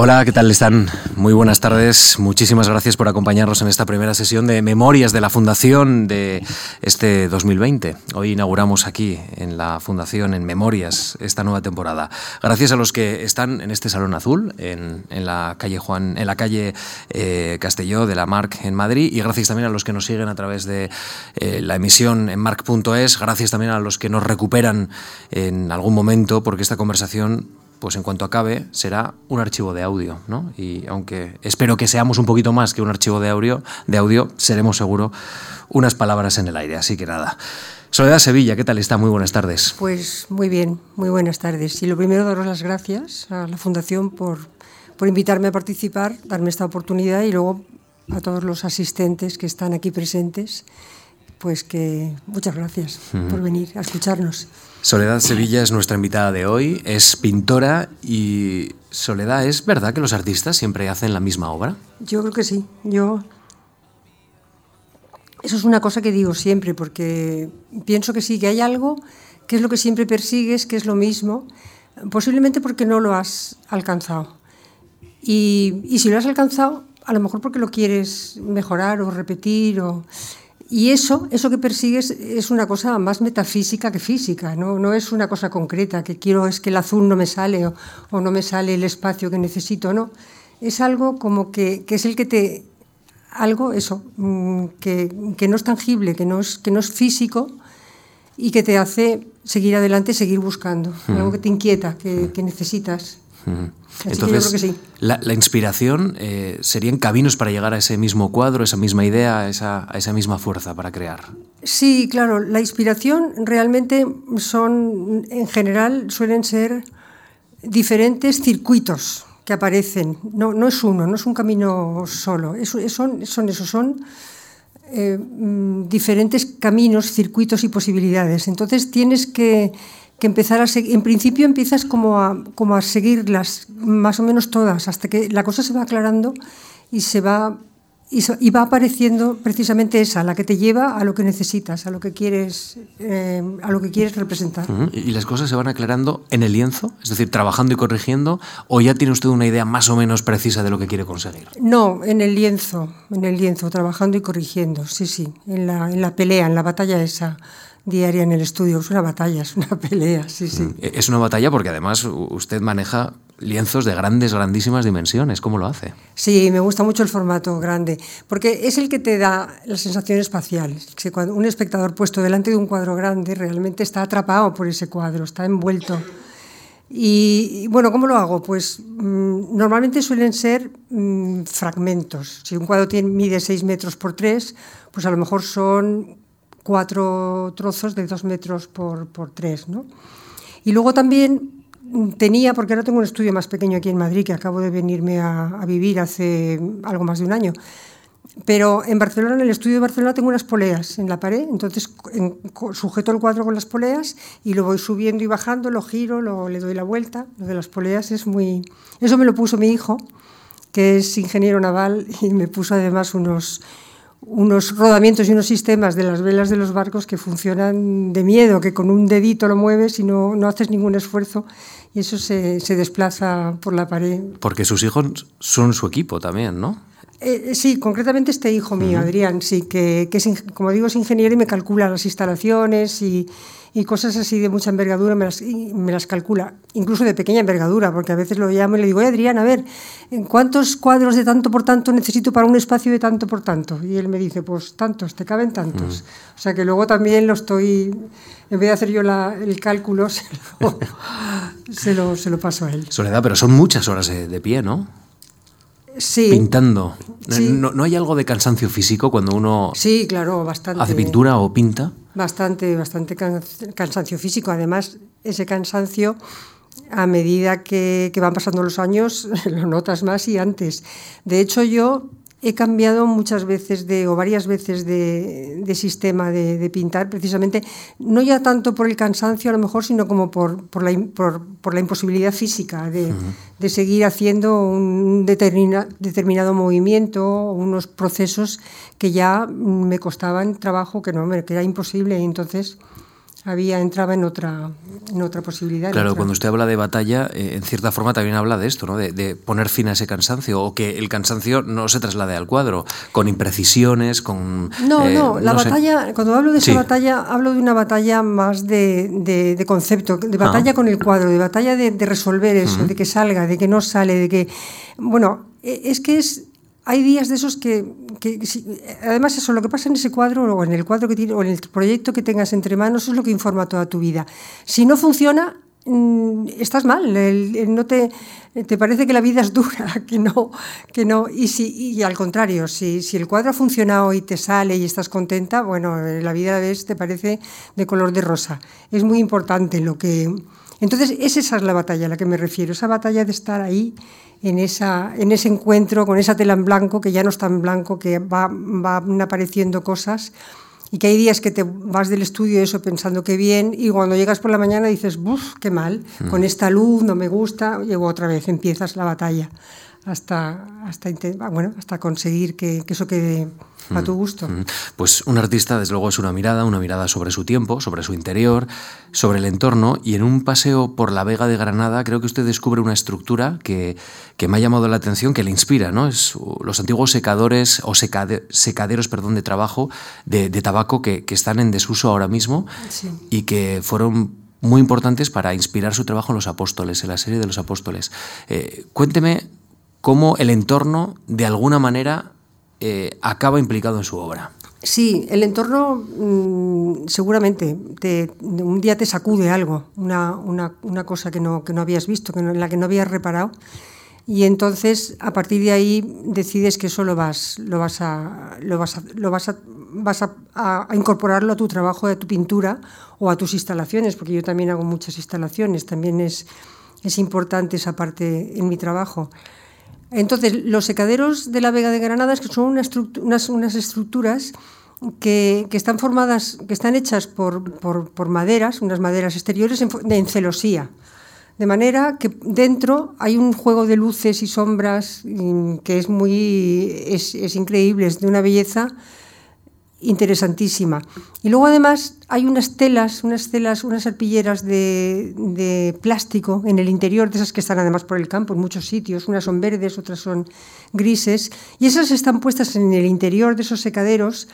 Hola, ¿qué tal están? Muy buenas tardes. Muchísimas gracias por acompañarnos en esta primera sesión de Memorias de la Fundación de este 2020. Hoy inauguramos aquí en la Fundación, en Memorias, esta nueva temporada. Gracias a los que están en este Salón Azul, en, la calle Juan, en la calle eh, Castelló de la Marc en Madrid, y gracias también a los que nos siguen a través de eh, la emisión en marc.es. Gracias también a los que nos recuperan en algún momento, porque esta conversación pues en cuanto acabe será un archivo de audio, ¿no? Y aunque espero que seamos un poquito más que un archivo de audio, de audio seremos seguro unas palabras en el aire, así que nada. Soledad Sevilla, ¿qué tal está? Muy buenas tardes. Pues muy bien, muy buenas tardes. Y lo primero, daros las gracias a la Fundación por, por invitarme a participar, darme esta oportunidad y luego a todos los asistentes que están aquí presentes, pues que muchas gracias por venir a escucharnos. Soledad Sevilla es nuestra invitada de hoy, es pintora y Soledad, ¿es verdad que los artistas siempre hacen la misma obra? Yo creo que sí, yo... Eso es una cosa que digo siempre, porque pienso que sí, que hay algo que es lo que siempre persigues, que es lo mismo, posiblemente porque no lo has alcanzado. Y, y si lo has alcanzado, a lo mejor porque lo quieres mejorar o repetir o... Y eso, eso que persigues es una cosa más metafísica que física, ¿no? no es una cosa concreta, que quiero es que el azul no me sale o, no me sale el espacio que necesito, no. Es algo como que, que es el que te... Algo, eso, mm, que, que, no es tangible, que no es, que no es físico y que te hace seguir adelante, seguir buscando, algo que te inquieta, que, que necesitas. Entonces, la, inspiración eh, serían caminos para llegar a ese mismo cuadro, esa misma idea, a esa, a esa misma fuerza para crear. Sí, claro, la inspiración realmente son, en general, suelen ser diferentes circuitos que aparecen. No, no es uno, no es un camino solo, es, son, son eso, son eh, mm, diferentes caminos, circuitos y posibilidades. Entonces tienes que que empezar a en principio empiezas como a, como a seguirlas más o menos todas hasta que la cosa se va aclarando y se va y, va apareciendo precisamente esa, la que te lleva a lo que necesitas, a lo que quieres, eh, a lo que quieres representar. ¿Y las cosas se van aclarando en el lienzo? Es decir, trabajando y corrigiendo, ¿o ya tiene usted una idea más o menos precisa de lo que quiere conseguir? No, en el lienzo, en el lienzo, trabajando y corrigiendo, sí, sí, en la, en la pelea, en la batalla esa diaria en el estudio. Es una batalla, es una pelea, sí, sí. Mm, es una batalla porque además usted maneja lienzos de grandes, grandísimas dimensiones. ¿Cómo lo hace? Sí, me gusta mucho el formato grande, porque es el que te da la sensación espacial. Que cuando un espectador puesto delante de un cuadro grande realmente está atrapado por ese cuadro, está envuelto. Y, bueno, ¿cómo lo hago? Pues mm, normalmente suelen ser mm, fragmentos. Si un cuadro tiene, mide 6 metros por 3, pues a lo mejor son cuatro trozos de dos metros por, por tres. ¿no? Y luego también tenía, porque ahora tengo un estudio más pequeño aquí en Madrid, que acabo de venirme a, a, vivir hace algo más de un año. Pero en Barcelona, en el estudio de Barcelona, tengo unas poleas en la pared, entonces en, sujeto el cuadro con las poleas y lo voy subiendo y bajando, lo giro, lo, le doy la vuelta. Lo de las poleas es muy... Eso me lo puso mi hijo, que es ingeniero naval, y me puso además unos, unos rodamientos y unos sistemas de las velas de los barcos que funcionan de miedo, que con un dedito lo mueves y no, no haces ningún esfuerzo y eso se, se, desplaza por la pared. Porque sus hijos son su equipo también, ¿no? Eh, sí, concretamente este hijo mío, Adrián, sí, que, que es, como digo, es ingeniero y me calcula las instalaciones y, y cosas así de mucha envergadura me las, me las calcula, incluso de pequeña envergadura, porque a veces lo llamo y le digo, Adrián, a ver, ¿cuántos cuadros de tanto por tanto necesito para un espacio de tanto por tanto? Y él me dice, pues tantos, te caben tantos. Mm. O sea que luego también lo estoy, en vez de hacer yo la, el cálculo, se lo, se lo, paso a él. Soledad, pero son muchas horas de pie, ¿no? Sí. Pintando. ¿No, ¿No, hay algo de cansancio físico cuando uno sí, claro, bastante, hace pintura o pinta? Bastante, bastante cansancio físico. Además, ese cansancio, a medida que, que van pasando los años, lo notas más y antes. De hecho, yo He cambiado muchas veces de, o varias veces de, de sistema de, de, pintar, precisamente, no ya tanto por el cansancio a lo mejor, sino como por, por, la, por, por la, imposibilidad física de, uh -huh. de seguir haciendo un determina, determinado movimiento, unos procesos que ya me costaban trabajo, que no, que era imposible. Y entonces había entraba en otra, en otra posibilidad. Claro, cuando usted habla de batalla, eh, en cierta forma también habla de esto, ¿no? De, poner fin a ese cansancio o que el cansancio no se traslade al cuadro, con imprecisiones, con... No, eh, no, la batalla, cuando hablo de esa batalla, hablo de una batalla más de, de, concepto, de batalla ah. con el cuadro, de batalla de, resolver eso, de que salga, de que no sale, de que... Bueno, e, es que es hay días de esos que, además eso, lo que pasa en ese cuadro o en el cuadro que tiene, o en el proyecto que tengas entre manos es lo que informa toda tu vida. Si no funciona, mm, estás mal, no te, te parece que la vida es dura, que no, que no. Y, si, y al contrario, si, si el cuadro ha funcionado y te sale y estás contenta, bueno, la vida te parece de color de rosa. Es muy importante lo que... Entonces, esa es la batalla a la que me refiero, esa batalla de estar ahí en, esa, en ese encuentro con esa tela en blanco, que ya no está en blanco, que va, van apareciendo cosas y que hay días que te vas del estudio eso pensando que bien y cuando llegas por la mañana dices, ¡buf! ¡Qué mal! Mm. Con esta luz no me gusta, llego otra vez, empiezas la batalla hasta, hasta, bueno, hasta conseguir que, que eso quede a tu gusto. Pues un artista, desde luego, es una mirada, una mirada sobre su tiempo, sobre su interior, sobre el entorno. Y en un paseo por la Vega de Granada, creo que usted descubre una estructura que, que me ha llamado la atención, que le inspira, ¿no? Es los antiguos secadores o secaderos perdón, de trabajo de, tabaco que, que, están en desuso ahora mismo y que fueron muy importantes para inspirar su trabajo en los apóstoles, en la serie de los apóstoles. Eh, cuénteme cómo el entorno, de alguna manera, eh, acaba implicado en su obra. Sí, el entorno mm, seguramente te, un día te sacude algo, una, una, una cosa que no, que no, habías visto, que en la que no habías reparado, y entonces a partir de ahí decides que eso lo vas, lo vas, a, lo vas, lo vas, a, incorporarlo a tu trabajo, a tu pintura o a tus instalaciones, porque yo también hago muchas instalaciones, también es, es importante esa parte en mi trabajo. Entonces, los secaderos de la Vega de Granada son unas, unas, estructuras que, están formadas, que están hechas por, por, maderas, unas maderas exteriores en, celosía. De manera que dentro hay un juego de luces y sombras mm, que es muy es, es increíble, es de una belleza interesantísima. Y luego además hay unas telas, unas telas, unas arpilleras de, plástico en el interior, de esas que están además por el campo en muchos sitios, unas son verdes, otras son grises, y esas están puestas en el interior de esos secaderos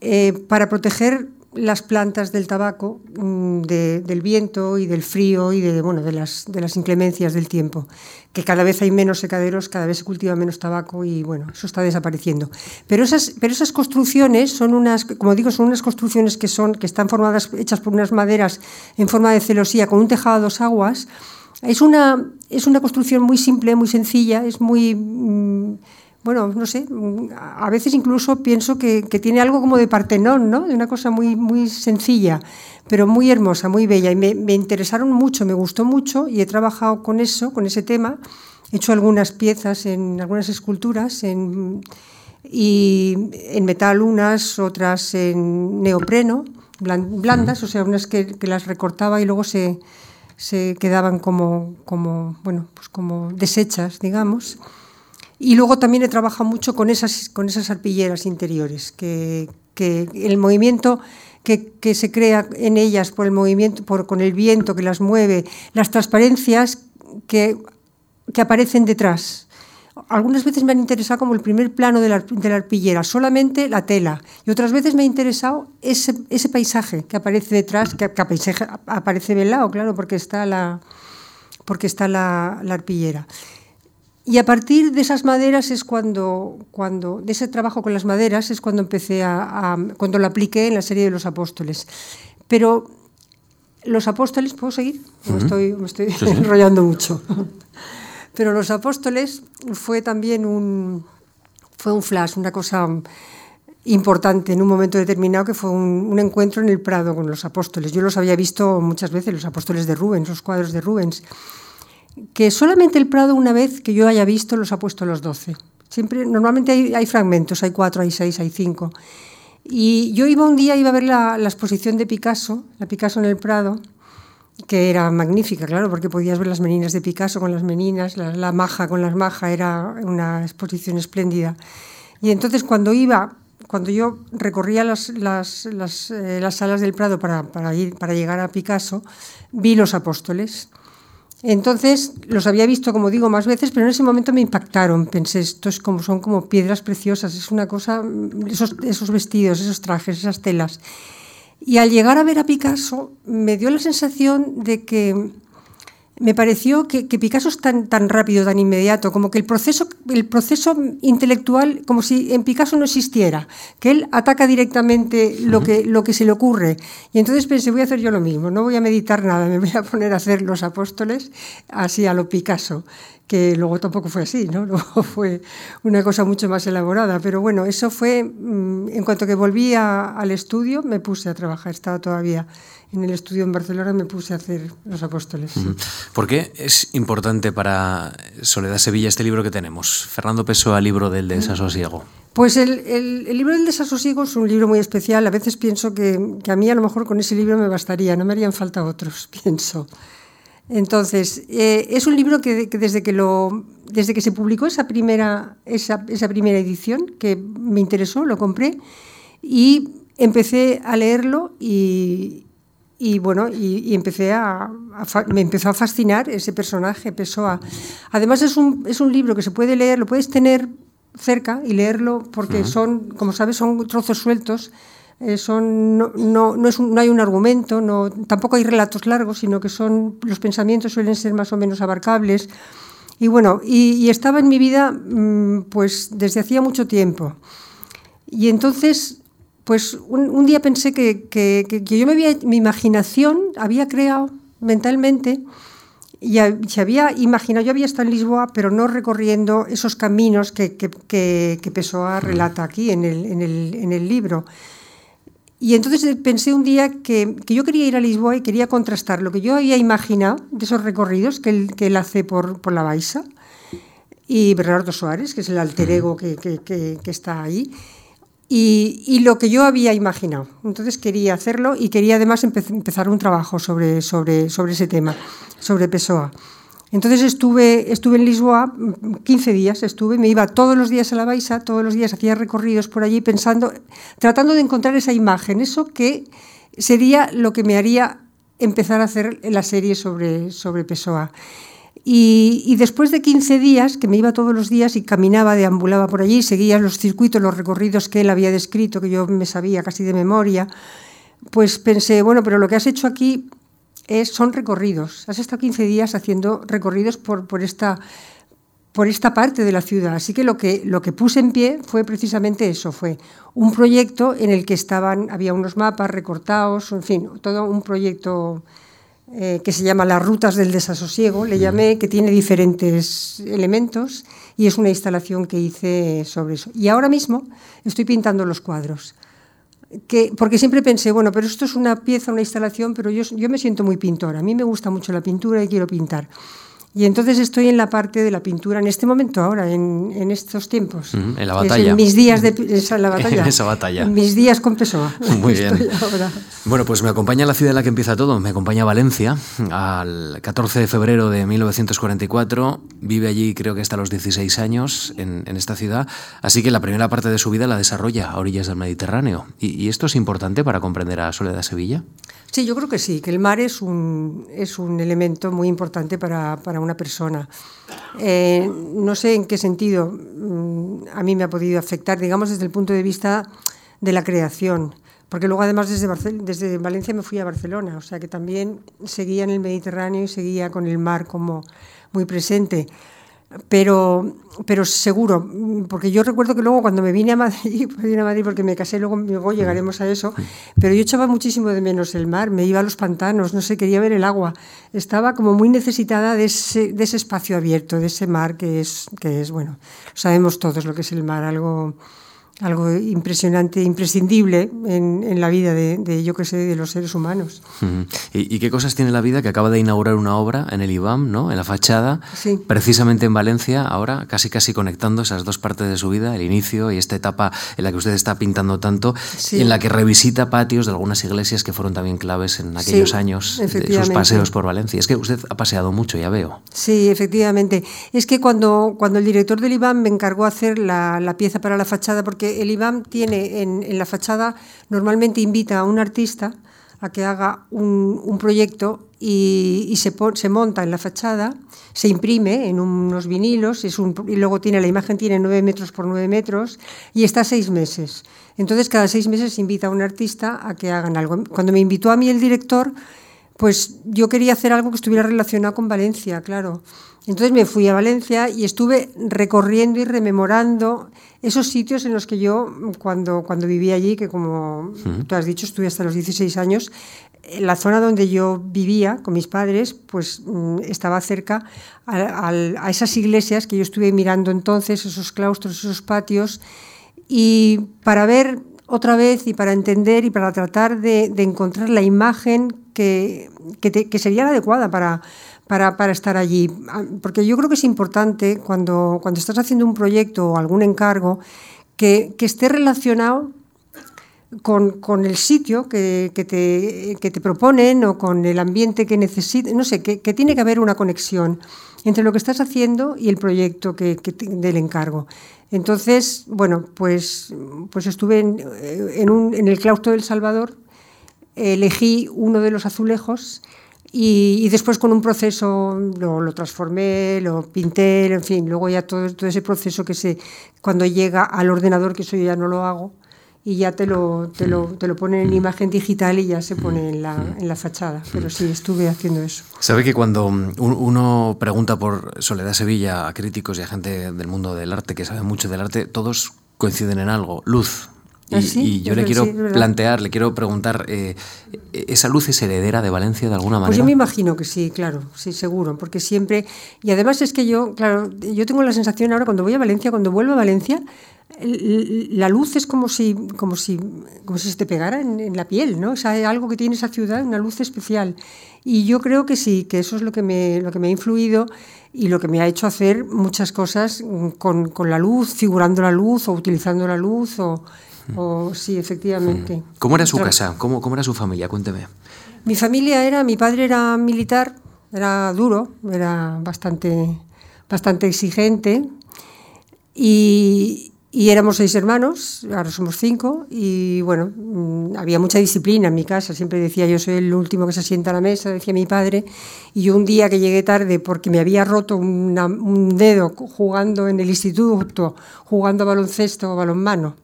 eh, para proteger las plantas del tabaco mm, del viento y del frío y de, bueno, de, las, de las inclemencias del tiempo, que cada vez hay menos secaderos, cada vez se cultiva menos tabaco y bueno, eso está desapareciendo. Pero esas, pero esas construcciones son unas, como digo, son unas construcciones que, son, que están formadas, hechas por unas maderas en forma de celosía con un tejado a dos aguas. Es una, es una construcción muy simple, muy sencilla, es muy... Mm, bueno, no sé, a veces incluso pienso que, tiene algo como de Partenón, ¿no? De una cosa muy, muy sencilla, pero muy hermosa, muy bella. Y me, interesaron mucho, me gustó mucho y he trabajado con eso, con ese tema. He hecho algunas piezas, en algunas esculturas, en, y en metal unas, otras en neopreno, blandas, o sea, unas que, las recortaba y luego se, se quedaban como, como, bueno, pues como deshechas, digamos. Y luego también he trabajado mucho con esas, con esas arpilleras interiores, que, que el movimiento que, que, se crea en ellas por el movimiento, por, con el viento que las mueve, las transparencias que, que aparecen detrás. Algunas veces me han interesado como el primer plano de la, de la, arpillera, solamente la tela. Y otras veces me ha interesado ese, ese paisaje que aparece detrás, que, que paisaje aparece velado, claro, porque está la, porque está la, la arpillera. Y a partir de esas maderas es cuando, cuando, de ese trabajo con las maderas es cuando empecé a, cuando lo apliqué en la serie de los apóstoles. Pero los apóstoles, ¿puedo seguir? Me estoy, me estoy enrollando mucho. Pero los apóstoles fue también un, fue un flash, una cosa importante en un momento determinado que fue un, un, encuentro en el Prado con los apóstoles. Yo los había visto muchas veces, los apóstoles de Rubens, los cuadros de Rubens que solamente el Prado una vez que yo haya visto los ha puesto los 12. Siempre, normalmente hay, fragmentos, hay cuatro, hay seis, hay cinco. Y yo iba un día, iba a ver la, exposición de Picasso, la Picasso en el Prado, que era magnífica, claro, porque podías ver las meninas de Picasso con las meninas, la, maja con las majas, era una exposición espléndida. Y entonces cuando iba, cuando yo recorría las, las, las, eh, las salas del Prado para, para, ir, para llegar a Picasso, vi los apóstoles. Entonces los había visto, como digo, más veces, pero en ese momento me impactaron. Pensé, estos como, son como piedras preciosas, es una cosa, esos, esos vestidos, esos trajes, esas telas. Y al llegar a ver a Picasso, me dio la sensación de que me pareció que, que, Picasso es tan, tan rápido, tan inmediato, como que el proceso, el proceso intelectual, como si en Picasso no existiera, que él ataca directamente lo que, lo que se le ocurre. Y entonces pensé, voy a hacer yo lo mismo, no voy a meditar nada, me voy a poner a hacer los apóstoles así a lo Picasso, que luego tampoco fue así, ¿no? Luego fue una cosa mucho más elaborada. Pero bueno, eso fue, mm, en cuanto que volví a, al estudio, me puse a trabajar, estaba todavía en el estudio en Barcelona me puse a hacer Los Apóstoles. Sí. ¿Por qué es importante para Soledad Sevilla este libro que tenemos? Fernando Pessoa, libro del desasosiego. Pues el, el, el, libro del desasosiego es un libro muy especial. A veces pienso que, que, a mí a lo mejor con ese libro me bastaría, no me harían falta otros, pienso. Entonces, eh, es un libro que, que, desde, que lo, desde que se publicó esa primera, esa, esa primera edición, que me interesó, lo compré y empecé a leerlo y, y bueno, y, y empecé a, a, me empezó a fascinar ese personaje, Pessoa. Además es un, es un libro que se puede leer, lo puedes tener cerca y leerlo porque uh -huh. son, como sabes, son trozos sueltos. Son, no, no, no, es un, no, hay un argumento, no, tampoco hay relatos largos, sino que son, los pensamientos suelen ser más o menos abarcables. Y bueno, y, y estaba en mi vida mmm, pues desde hacía mucho tiempo. Y entonces pues un, un día pensé que, que, que, que, yo me había, mi imaginación había creado mentalmente y se había imaginado, yo había estado en Lisboa, pero no recorriendo esos caminos que, que, que Pessoa relata aquí en el, en, el, en el libro. Y entonces pensé un día que, que, yo quería ir a Lisboa y quería contrastar lo que yo había imaginado de esos recorridos que él, que él hace por, por la Baixa y Bernardo Soares, que es el alter ego que, que, que está ahí, y, y, lo que yo había imaginado. Entonces quería hacerlo y quería además empe empezar un trabajo sobre, sobre, sobre ese tema, sobre Pessoa. Entonces estuve, estuve en Lisboa 15 días, estuve, me iba todos los días a la Baixa, todos los días hacía recorridos por allí pensando, tratando de encontrar esa imagen, eso que sería lo que me haría empezar a hacer la serie sobre, sobre Pessoa. Y, y, después de 15 días, que me iba todos los días y caminaba, deambulaba por allí, seguía los circuitos, los recorridos que él había descrito, que yo me sabía casi de memoria, pues pensé, bueno, pero lo que has hecho aquí es, son recorridos. Has estado 15 días haciendo recorridos por, por, esta, por esta parte de la ciudad. Así que lo, que lo que puse en pie fue precisamente eso, fue un proyecto en el que estaban, había unos mapas recortados, en fin, todo un proyecto eh, que se llama Las Rutas del Desasosiego, le llamé, que tiene diferentes elementos y es una instalación que hice sobre eso. Y ahora mismo estoy pintando los cuadros. Que, porque siempre pensé, bueno, pero esto es una pieza, una instalación, pero yo, yo me siento muy pintora. A mí me gusta mucho la pintura y quiero pintar. Y entonces estoy en la parte de la pintura en este momento, ahora, en, en estos tiempos. En la batalla. En mis días de esa, la batalla. en esa batalla. En mis días con Pessoa. Muy bien. Bueno, pues me acompaña la ciudad en la que empieza todo. Me acompaña Valencia, al 14 de febrero de 1944. Vive allí, creo que hasta los 16 años, en, en esta ciudad. Así que la primera parte de su vida la desarrolla a orillas del Mediterráneo. ¿Y, y esto es importante para comprender a Soledad Sevilla? Sí, yo creo que sí, que el mar es un, es un elemento muy importante para, para una persona. Eh, no sé en qué sentido mm, a mí me ha podido afectar, digamos, desde el punto de vista de la creación, porque luego además desde, Barcel desde Valencia me fui a Barcelona, o sea que también seguía en el Mediterráneo y seguía con el mar como muy presente pero, pero seguro, porque yo recuerdo que luego cuando me vine a Madrid, vine a Madrid porque me casé, luego, luego llegaremos a eso, pero yo echaba muchísimo de menos el mar, me iba a los pantanos, no sé, quería ver el agua, estaba como muy necesitada de ese, de ese espacio abierto, de ese mar que es, que es, bueno, sabemos todos lo que es el mar, algo algo impresionante, imprescindible en, en la vida de, de, yo que sé, de los seres humanos. ¿Y, ¿Y, qué cosas tiene la vida que acaba de inaugurar una obra en el IBAM, ¿no? en la fachada, sí. precisamente en Valencia, ahora casi casi conectando esas dos partes de su vida, el inicio y esta etapa en la que usted está pintando tanto, sí. en la que revisita patios de algunas iglesias que fueron también claves en aquellos sí, años de sus paseos por Valencia. Es que usted ha paseado mucho, ya veo. Sí, efectivamente. Es que cuando, cuando el director del IBAM me encargó hacer la, la pieza para la fachada, porque el IBAM tiene en, la fachada, normalmente invita a un artista a que haga un, proyecto y, se, se, monta en la fachada, se imprime en unos vinilos es un, y luego tiene la imagen tiene 9 metros por 9 metros y está seis meses. Entonces cada seis meses se invita a un artista a que hagan algo. Cuando me invitó a mí el director, pues yo quería hacer algo que estuviera relacionado con Valencia, claro. Entonces me fui a Valencia y estuve recorriendo y rememorando esos sitios en los que yo, cuando, cuando vivía allí, que como tú has dicho, estuve hasta los 16 años, en la zona donde yo vivía con mis padres, pues mm, estaba cerca a, a, esas iglesias que yo estuve mirando entonces, esos claustros, esos patios, y para ver otra vez y para entender y para tratar de, encontrar la imagen que, que, sería la adecuada para, para, para, estar allí. Ah, porque yo creo que es importante cuando, cuando estás haciendo un proyecto o algún encargo que, que esté relacionado con, con, el sitio que, que, te, que, te, proponen o con el ambiente que necesites, no sé, que, tiene que haber una conexión entre lo que estás haciendo y el proyecto que, del encargo. Entonces, bueno, pues, pues estuve en, un, en el claustro del Salvador, elegí uno de los azulejos y, después con un proceso lo, lo, transformé, lo pinté, en fin, luego ya todo, todo ese proceso que se, cuando llega al ordenador, que eso ya no lo hago, y ya te lo, te lo, te lo ponen en imagen digital y ya se pone en la, en la fachada. Pero sí, estuve haciendo eso. Sabe que cuando uno pregunta por Soledad Sevilla a críticos y a gente del mundo del arte que sabe mucho del arte, todos coinciden en algo, luz. Y, ¿Ah, yo le quiero plantear, le quiero preguntar, eh, ¿esa luz es heredera de Valencia de alguna manera? Pues yo me imagino que sí, claro, sí, seguro, porque siempre... Y además es que yo, claro, yo tengo la sensación ahora cuando voy a Valencia, cuando vuelvo a Valencia, la luz es como si, como si, como si se te pegara en, la piel, ¿no? O sea, hay algo que tiene esa ciudad, una luz especial. Y yo creo que sí, que eso es lo que me, lo que me ha influido y lo que me ha hecho hacer muchas cosas con, con la luz, figurando la luz o utilizando la luz o, o sí, efectivamente. ¿Cómo era su casa? ¿Cómo, ¿Cómo era su familia? Cuénteme. Mi familia era, mi padre era militar, era duro, era bastante, bastante exigente y, y éramos seis hermanos, ahora somos cinco, y bueno, mm, había mucha disciplina en mi casa. Siempre decía yo soy el último que se sienta a la mesa, decía mi padre. Y un día que llegué tarde porque me había roto un dedo jugando en el instituto, jugando baloncesto o balonmano,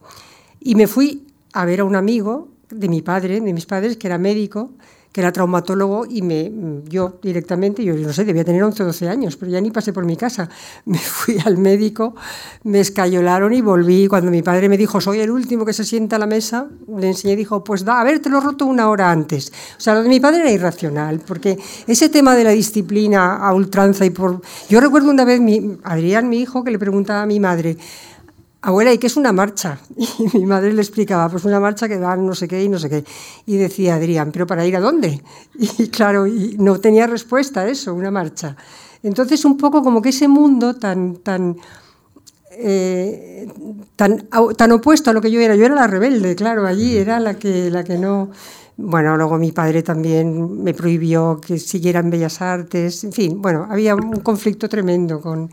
y me fui a ver a un amigo de mi padre, de mis padres, que era médico, que era traumatólogo y me, yo directamente, yo no sé, debía tener 11 o 12 años, pero ya ni pasé por mi casa. Me fui al médico, me escayolaron y volví. Cuando mi padre me dijo, soy el último que se sienta a la mesa, le enseñé y dijo, pues da, a ver, te lo he roto una hora antes. O sea, lo de mi padre era irracional, porque ese tema de la disciplina a ultranza y por... Yo recuerdo una vez, mi, Adrián, mi hijo, que le preguntaba a mi madre, abuela, ¿y qué es una marcha? Y mi madre le explicaba, pues una marcha que va no sé qué y no sé qué. Y decía Adrián, ¿pero para ir a dónde? Y claro, y no tenía respuesta a eso, una marcha. Entonces, un poco como que ese mundo tan, tan, eh, tan, tan opuesto a lo que yo era, yo era la rebelde, claro, allí era la que, la que no... Bueno, luego mi padre también me prohibió que siguiera en Bellas Artes, en fin, bueno, había un conflicto tremendo con,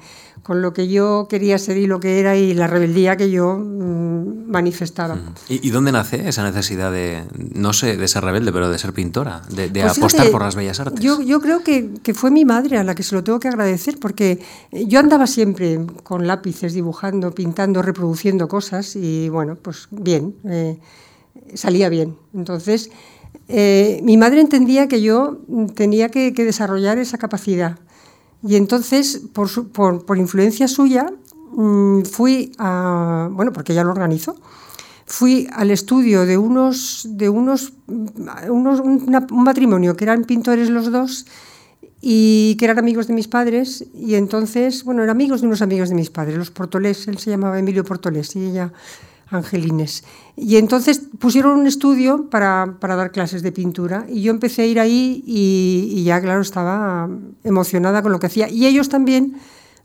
con lo que yo quería ser y lo que era y la rebeldía que yo mm, manifestaba. ¿Y, dónde nace esa necesidad de, no sé, de ser rebelde, pero de ser pintora, de, pues apostar por las bellas artes? Yo, yo creo que, que, fue mi madre a la que se lo tengo que agradecer, porque yo andaba siempre con lápices, dibujando, pintando, reproduciendo cosas y bueno, pues bien, eh, salía bien. Entonces, eh, mi madre entendía que yo tenía que, que desarrollar esa capacidad y entonces, por, por, por influencia suya, mmm, fui a, bueno, porque ella lo organizó, fui al estudio de unos, de unos, una, un matrimonio que eran pintores los dos y que eran amigos de mis padres. Y entonces, bueno, eran amigos de unos amigos de mis padres, los Portolés, él se llamaba Emilio Portolés y ella Angelines. Y entonces pusieron un estudio para, para, dar clases de pintura y yo empecé a ir ahí y, y, ya, claro, estaba emocionada con lo que hacía. Y ellos también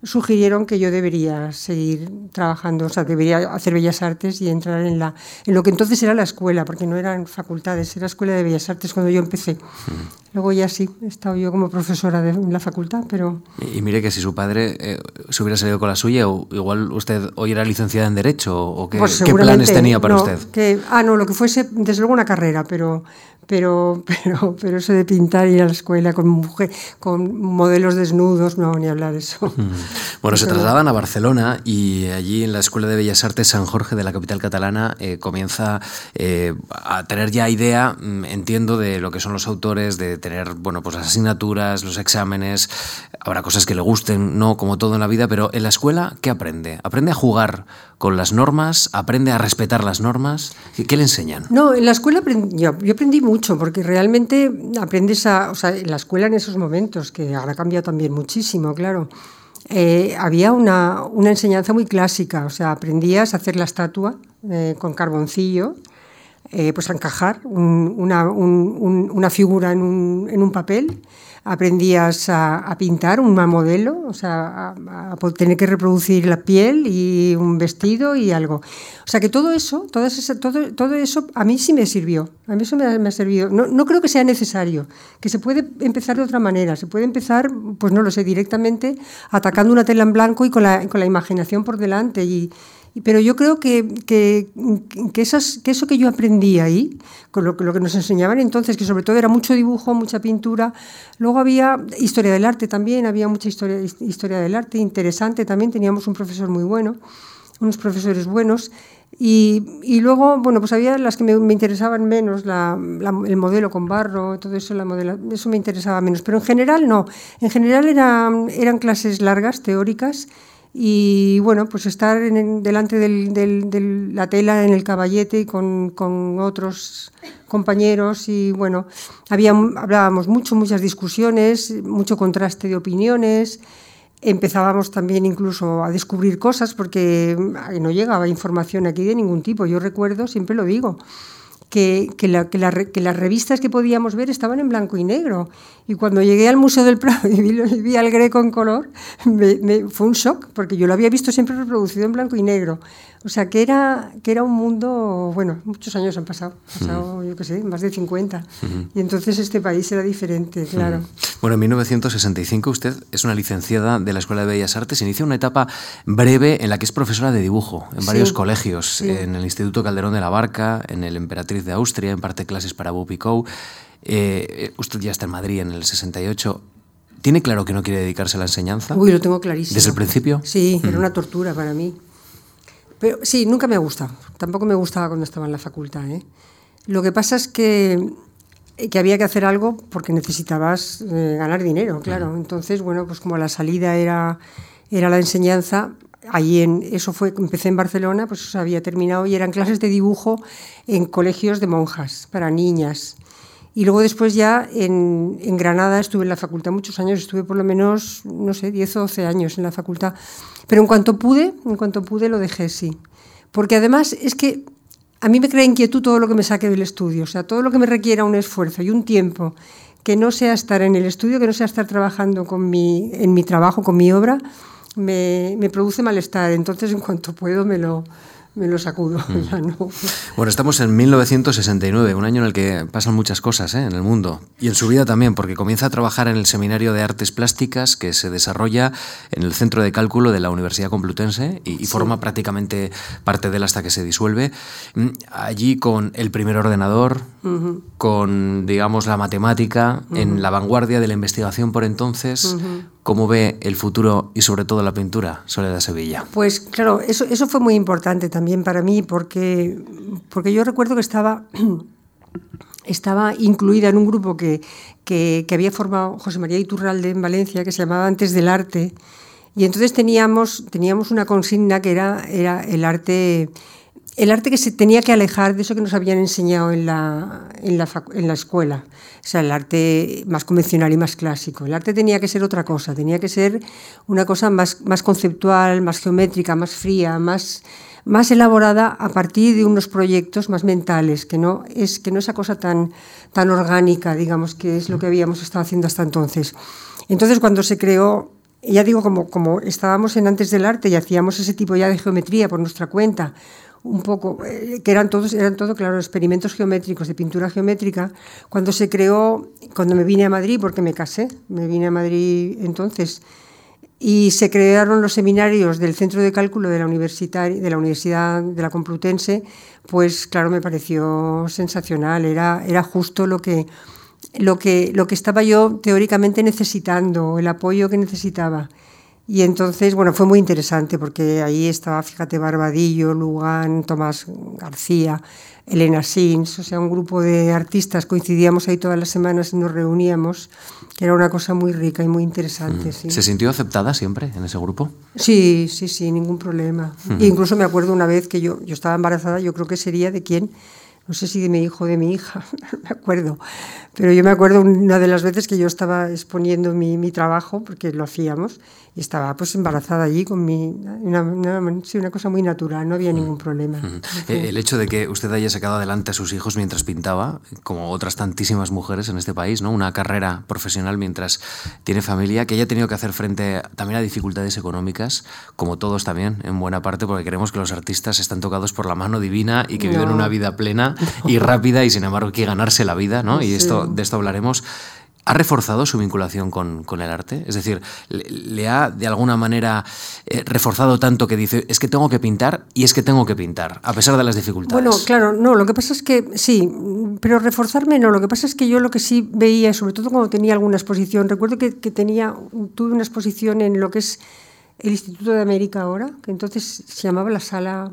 sugirieron que yo debería seguir trabajando, o sea, debería hacer Bellas Artes y entrar en, la, en lo que entonces era la escuela, porque no eran facultades, era Escuela de Bellas Artes cuando yo empecé. Luego ya sí, he estado yo como profesora de la facultad, pero... Y, mire que si su padre eh, se hubiera salido con la suya, o igual usted hoy era licenciada en Derecho, o qué, pues ¿qué planes tenía para usted. Que, ah, no, lo que fuese, desde luego una carrera, pero pero, pero, pero eso de pintar y ir a la escuela con, mujer, con modelos desnudos, no, ni hablar de eso. Bueno, se trasladan a Barcelona y allí en la Escuela de Bellas Artes San Jorge de la capital catalana eh, comienza eh, a tener ya idea, mm, entiendo, de lo que son los autores, de tener, bueno, pues las asignaturas, los exámenes, habrá cosas que le gusten, no, como todo en la vida, pero en la escuela, ¿qué aprende? ¿Aprende a jugar con las normas? ¿Aprende a respetar las normas? ¿Qué, le enseñan? No, en la escuela yo, yo aprendí mucho mucho, porque realmente aprendes a, la escuela en esos momentos, que ahora ha cambiado también muchísimo, claro, eh, había una, una, enseñanza muy clásica, o sea, aprendías a hacer la estatua eh, con carboncillo, eh, pues a encajar una, una, figura en un, en un papel aprendías a, pintar un modelo, o sea, a, tener que reproducir la piel y un vestido y algo. O sea que todo eso, todo, todo, todo eso a mí sí me sirvió, a mí eso me, ha servido. No, no, creo que sea necesario, que se puede empezar de otra manera, se puede empezar, pues no lo sé, directamente atacando una tela en blanco y con la, con la imaginación por delante y, pero yo creo que, que, que, esas, que, eso que yo aprendí ahí, con lo, lo, que nos enseñaban entonces, que sobre todo era mucho dibujo, mucha pintura, luego había historia del arte también, había mucha historia, historia del arte interesante también, teníamos un profesor muy bueno, unos profesores buenos, y, y luego, bueno, pues había las que me, me interesaban menos, la, el modelo con barro, todo eso, la modela, eso me interesaba menos, pero en general no, en general eran, eran clases largas, teóricas, y bueno, pues estar delante de la tela en el caballete con, con otros compañeros y bueno, había, hablábamos mucho, muchas discusiones, mucho contraste de opiniones, empezábamos también incluso a descubrir cosas porque no llegaba información aquí de ningún tipo, yo recuerdo, siempre lo digo, que, las revistas que podíamos ver estaban en blanco y negro. Y cuando llegué al Museo del Prado y vi, al Greco en color, me, fue un shock, porque yo lo había visto siempre reproducido en blanco y negro. O sea, que era, que era un mundo, bueno, muchos años han pasado, pasado, yo qué sé, más de 50. Y entonces este país era diferente, claro. Bueno, en 1965 usted es una licenciada de la Escuela de Bellas Artes, inicia una etapa breve en la que es profesora de dibujo en varios colegios, en el Instituto Calderón de la Barca, en el Emperatriz de Austria, imparte clases para Bupicou. Eh, usted ya está en Madrid en el 68. ¿Tiene claro que no quiere dedicarse a la enseñanza? Uy, lo tengo clarísimo. ¿Desde el principio? Sí, era una tortura para mí. Pero sí, nunca me ha gustado. Tampoco me gustaba cuando estaba en la facultad. ¿eh? Lo que pasa es que, que había que hacer algo porque necesitabas eh, ganar dinero, claro. Entonces, bueno, pues como la salida era, era la enseñanza, allí en, eso fue, empecé en Barcelona, pues eso había terminado y eran clases de dibujo en colegios de monjas para niñas. Y luego después ya en, Granada estuve en la facultad muchos años, estuve por lo menos, no sé, 10 o 12 años en la facultad. Pero en cuanto pude, en cuanto pude lo dejé, sí. Porque además es que a mí me crea inquietud todo lo que me saque del estudio, o sea, todo lo que me requiera un esfuerzo y un tiempo que no sea estar en el estudio, que no sea estar trabajando con mi, en mi trabajo, con mi obra, me, me produce malestar. Entonces, en cuanto puedo, me lo, me lo sacudo. Mm. Bueno, estamos en 1969, un año en el que pasan muchas cosas ¿eh? en el mundo y en su vida también, porque comienza a trabajar en el Seminario de Artes Plásticas que se desarrolla en el Centro de Cálculo de la Universidad Complutense y, forma prácticamente parte de él hasta que se disuelve. Mm, allí con el primer ordenador, con, digamos, la matemática, en la vanguardia de la investigación por entonces. ¿Cómo ve el futuro y sobre todo la pintura, Soledad Sevilla? Pues claro, eso, eso fue muy importante también para mí porque, porque yo recuerdo que estaba, estaba incluida en un grupo que, que, que había formado José María Iturralde en Valencia, que se llamaba Antes del Arte, y entonces teníamos, teníamos una consigna que era, era el arte el arte que se tenía que alejar de eso que nos habían enseñado en la, en la, en la escuela, o sea, el arte más convencional y más clásico. El arte tenía que ser otra cosa, tenía que ser una cosa más, más conceptual, más geométrica, más fría, más, más elaborada a partir de unos proyectos más mentales, que no es que no esa cosa tan, tan orgánica, digamos, que es lo que habíamos estado haciendo hasta entonces. Entonces, cuando se creó ya digo, como, como estábamos en antes del arte y hacíamos ese tipo ya de geometría por nuestra cuenta, un poco, eh, que eran todos, eran todo, claro, experimentos geométricos, de pintura geométrica, cuando se creó, cuando me vine a Madrid, porque me casé, me vine a Madrid entonces, y se crearon los seminarios del Centro de Cálculo de la, de la Universidad de la Complutense, pues claro, me pareció sensacional, era, era justo lo que, lo, que, lo que estaba yo teóricamente necesitando, el apoyo que necesitaba. Y entonces, bueno, fue muy interesante porque ahí estaba, fíjate, Barbadillo, Lugán, Tomás García, Elena Sins, o sea, un grupo de artistas, coincidíamos ahí todas las semanas y nos reuníamos, que era una cosa muy rica y muy interesante. Mm. ¿Se sintió aceptada siempre en ese grupo? Sí, sí, sí, ningún problema. E incluso me acuerdo una vez que yo, yo estaba embarazada, yo creo que sería de quién, no sé si de mi hijo o de mi hija, no me acuerdo, pero yo me acuerdo una de las veces que yo estaba exponiendo mi, mi trabajo, porque lo hacíamos, y estaba pues embarazada allí con mi, una, una, cosa muy natural, no había ningún problema. Eh, el hecho de que usted haya sacado adelante a sus hijos mientras pintaba, como otras tantísimas mujeres en este país, ¿no? una carrera profesional mientras tiene familia, que haya tenido que hacer frente también a dificultades económicas, como todos también, en buena parte, porque creemos que los artistas están tocados por la mano divina y que viven una vida plena y rápida y sin embargo hay que ganarse la vida, ¿no? Y esto, de esto hablaremos. ¿Ha reforzado su vinculación con, con el arte? Es decir, le, ha de alguna manera eh, reforzado tanto que dice, es que tengo que pintar y es que tengo que pintar, a pesar de las dificultades? Bueno, claro, no, lo que pasa es que sí, pero reforzarme no, lo que pasa es que yo lo que sí veía, sobre todo cuando tenía alguna exposición, recuerdo que, que tenía, tuve una exposición en lo que es el Instituto de América ahora, que entonces se llamaba la sala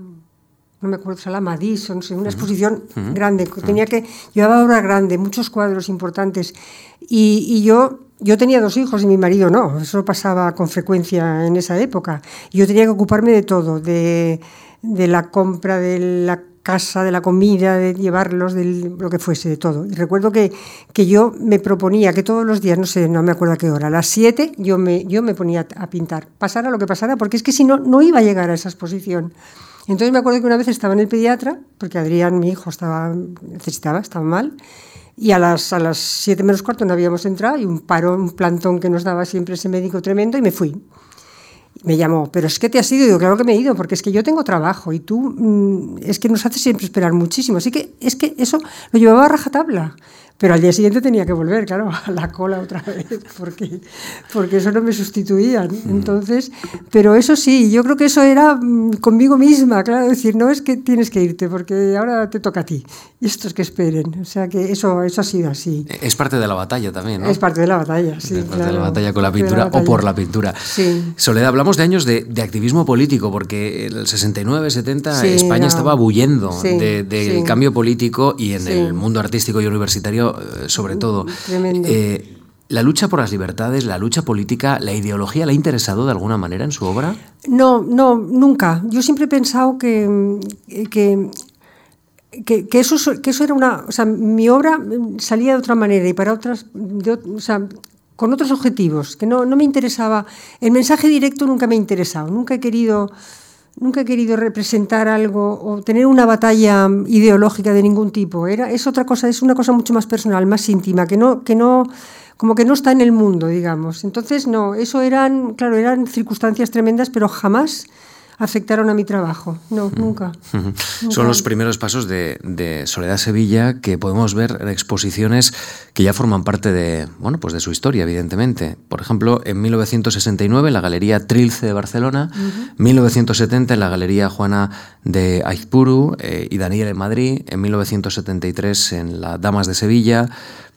no me acuerdo, Sala Madison, una exposición grande. Tenía que, llevaba obra grande, muchos cuadros importantes. Y, yo, yo tenía dos hijos y mi marido no, eso pasaba con frecuencia en esa época. Yo tenía que ocuparme de todo, de, de la compra de la casa, de la comida, de llevarlos, de lo que fuese, de todo. Y recuerdo que, que yo me proponía que todos los días, no sé, no me acuerdo a qué hora, a las 7 yo me, yo me ponía a pintar, pasara lo que pasara, porque es que si no, no iba a llegar a esa exposición. Entonces me acuerdo que una vez estaba en el pediatra, porque Adrián, mi hijo, estaba, necesitaba, estaba mal, y a las, a las siete menos cuarto no habíamos entrado, y un paro, un plantón que nos daba siempre ese médico tremendo, y me fui. Me llamó, pero es que te has ido, y digo, claro que me he ido, porque es que yo tengo trabajo y tú mm, es que nos haces siempre esperar muchísimo. Así que es que eso lo llevaba a rajatabla. Pero al día siguiente tenía que volver, claro, a la cola otra vez, porque, porque eso no me sustituían. Mm. Entonces, pero eso sí, yo creo que eso era mm, conmigo misma, claro, decir, no es que tienes que irte, porque ahora te toca a ti, y estos que esperen. O sea que eso, eso ha sido así. Es parte de la batalla también, ¿no? Es parte de la batalla, sí. Es parte de la batalla con la pintura o por la pintura. Sí. Soledad, hablamos de años de, de activismo político, porque el 69, 70, España estaba bullendo del de, cambio político y en el mundo artístico y universitario eh, sobre todo. Eh, ¿La lucha por las libertades, la lucha política, la ideología le ha interesado de alguna manera en su obra? No, no, nunca. Yo siempre he pensado que, que, que, eso, que eso era una... O sea, mi obra salía de otra manera y para otras... o sea, con otros objetivos, que no, no me interesaba... El mensaje directo nunca me ha interesado, nunca he querido nunca he querido representar algo o tener una batalla ideológica de ningún tipo. Era, es otra cosa, es una cosa mucho más personal, más íntima, que no, que no, como que no está en el mundo, digamos. Entonces, no, eso eran, claro, eran circunstancias tremendas, pero jamás afectaron a mi trabajo. No, nunca. Son los primeros pasos de, Soledad Sevilla que podemos ver en exposiciones que ya forman parte de, bueno, pues de su historia, evidentemente. Por ejemplo, en 1969 en la Galería Trilce de Barcelona, 1970 en la Galería Juana de Aizpuru eh, y Daniel en Madrid, en 1973 en la Damas de Sevilla,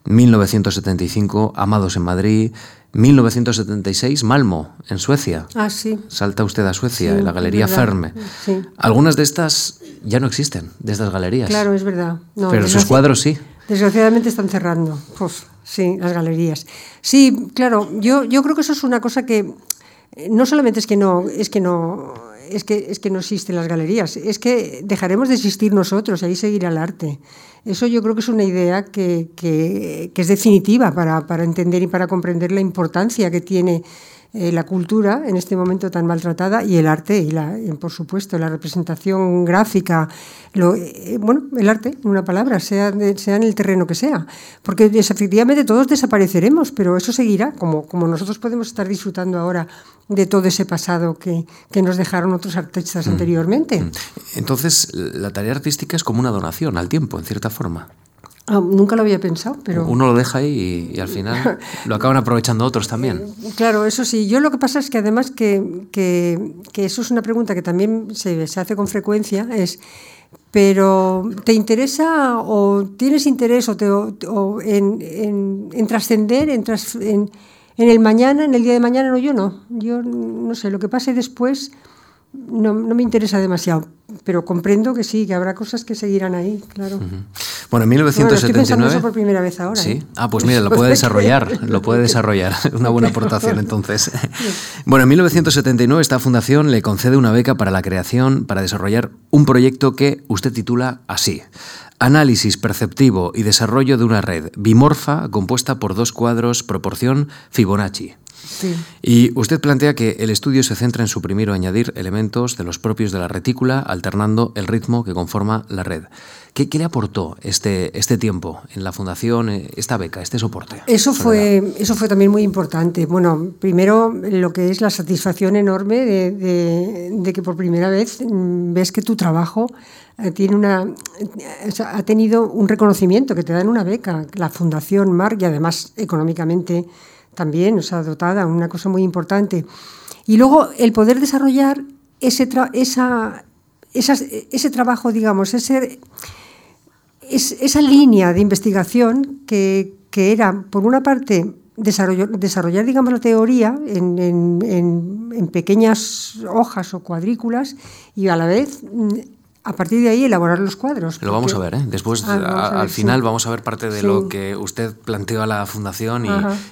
1975 Amados en Madrid, 1976, Malmo, en Suecia. Ah, sí. Salta usted a Suecia, en la Galería Ferme. Sí. Algunas de estas ya no existen, de estas galerías. Claro, es verdad. Pero sus cuadros sí. Desgraciadamente están cerrando, pues, sí, las galerías. Sí, claro, yo, yo creo que eso es una cosa que eh, no solamente es que no, es que no, es que, es que no existen las galerías, es que dejaremos de existir nosotros y ahí seguirá el arte. Eso yo creo que es una idea que, que, es definitiva para, para, entender y para comprender la importancia que tiene eh, la cultura en este momento tan maltratada y el arte y, la, por supuesto la representación gráfica, lo, eh, bueno, el arte, en una palabra, sea, sea en el terreno que sea, porque efectivamente todos desapareceremos, pero eso seguirá, como, como nosotros podemos estar disfrutando ahora de todo ese pasado que, que nos dejaron otros artistas mm. anteriormente. Mm. Entonces, la tarea artística es como una donación al tiempo, en cierta forma. Ah, nunca lo había pensado, pero... Uno lo deja ahí y, al final lo acaban aprovechando otros también. Claro, eso sí. Yo lo que pasa es que además que, que, eso es una pregunta que también se, se, hace con frecuencia, es, pero ¿te interesa o tienes interés o, te, o en, en, en, trascender, en, en, en, el mañana, en el día de mañana? No, yo no. Yo no sé, lo que pase después no, no, me interesa demasiado, pero comprendo que sí, que habrá cosas que seguirán ahí, claro. Bueno, en 1979... Bueno, eso por primera vez ahora. Sí. ¿eh? Ah, pues mira, lo puede desarrollar, lo puede desarrollar. Una buena aportación entonces. Bueno, en 1979 esta fundación le concede una beca para la creación, para desarrollar un proyecto que usted titula así. Análisis perceptivo y desarrollo de una red bimorfa compuesta por dos cuadros proporción Fibonacci. Y usted plantea que el estudio se centra en suprimir o añadir elementos de los propios de la retícula, alternando el ritmo que conforma la red. ¿Qué, le aportó este, este tiempo en la fundación, eh, esta beca, este soporte? Eso fue, eso fue también muy importante. Bueno, primero lo que es la satisfacción enorme de, que por primera vez mm, ves que tu trabajo eh, tiene una, ha tenido un reconocimiento, que te dan una beca, la Fundación Mar, y además económicamente también, o sea, dotada, una cosa muy importante. Y luego el poder desarrollar ese, esa, ese trabajo, digamos, ese, esa línea de investigación que, que era, por una parte, desarrollar, desarrollar digamos, la teoría en, en, en, pequeñas hojas o cuadrículas y a la vez a partir de ahí elaborar los cuadros. Lo vamos a ver, ¿eh? después ah, al final vamos a ver parte de lo que usted planteó a la fundación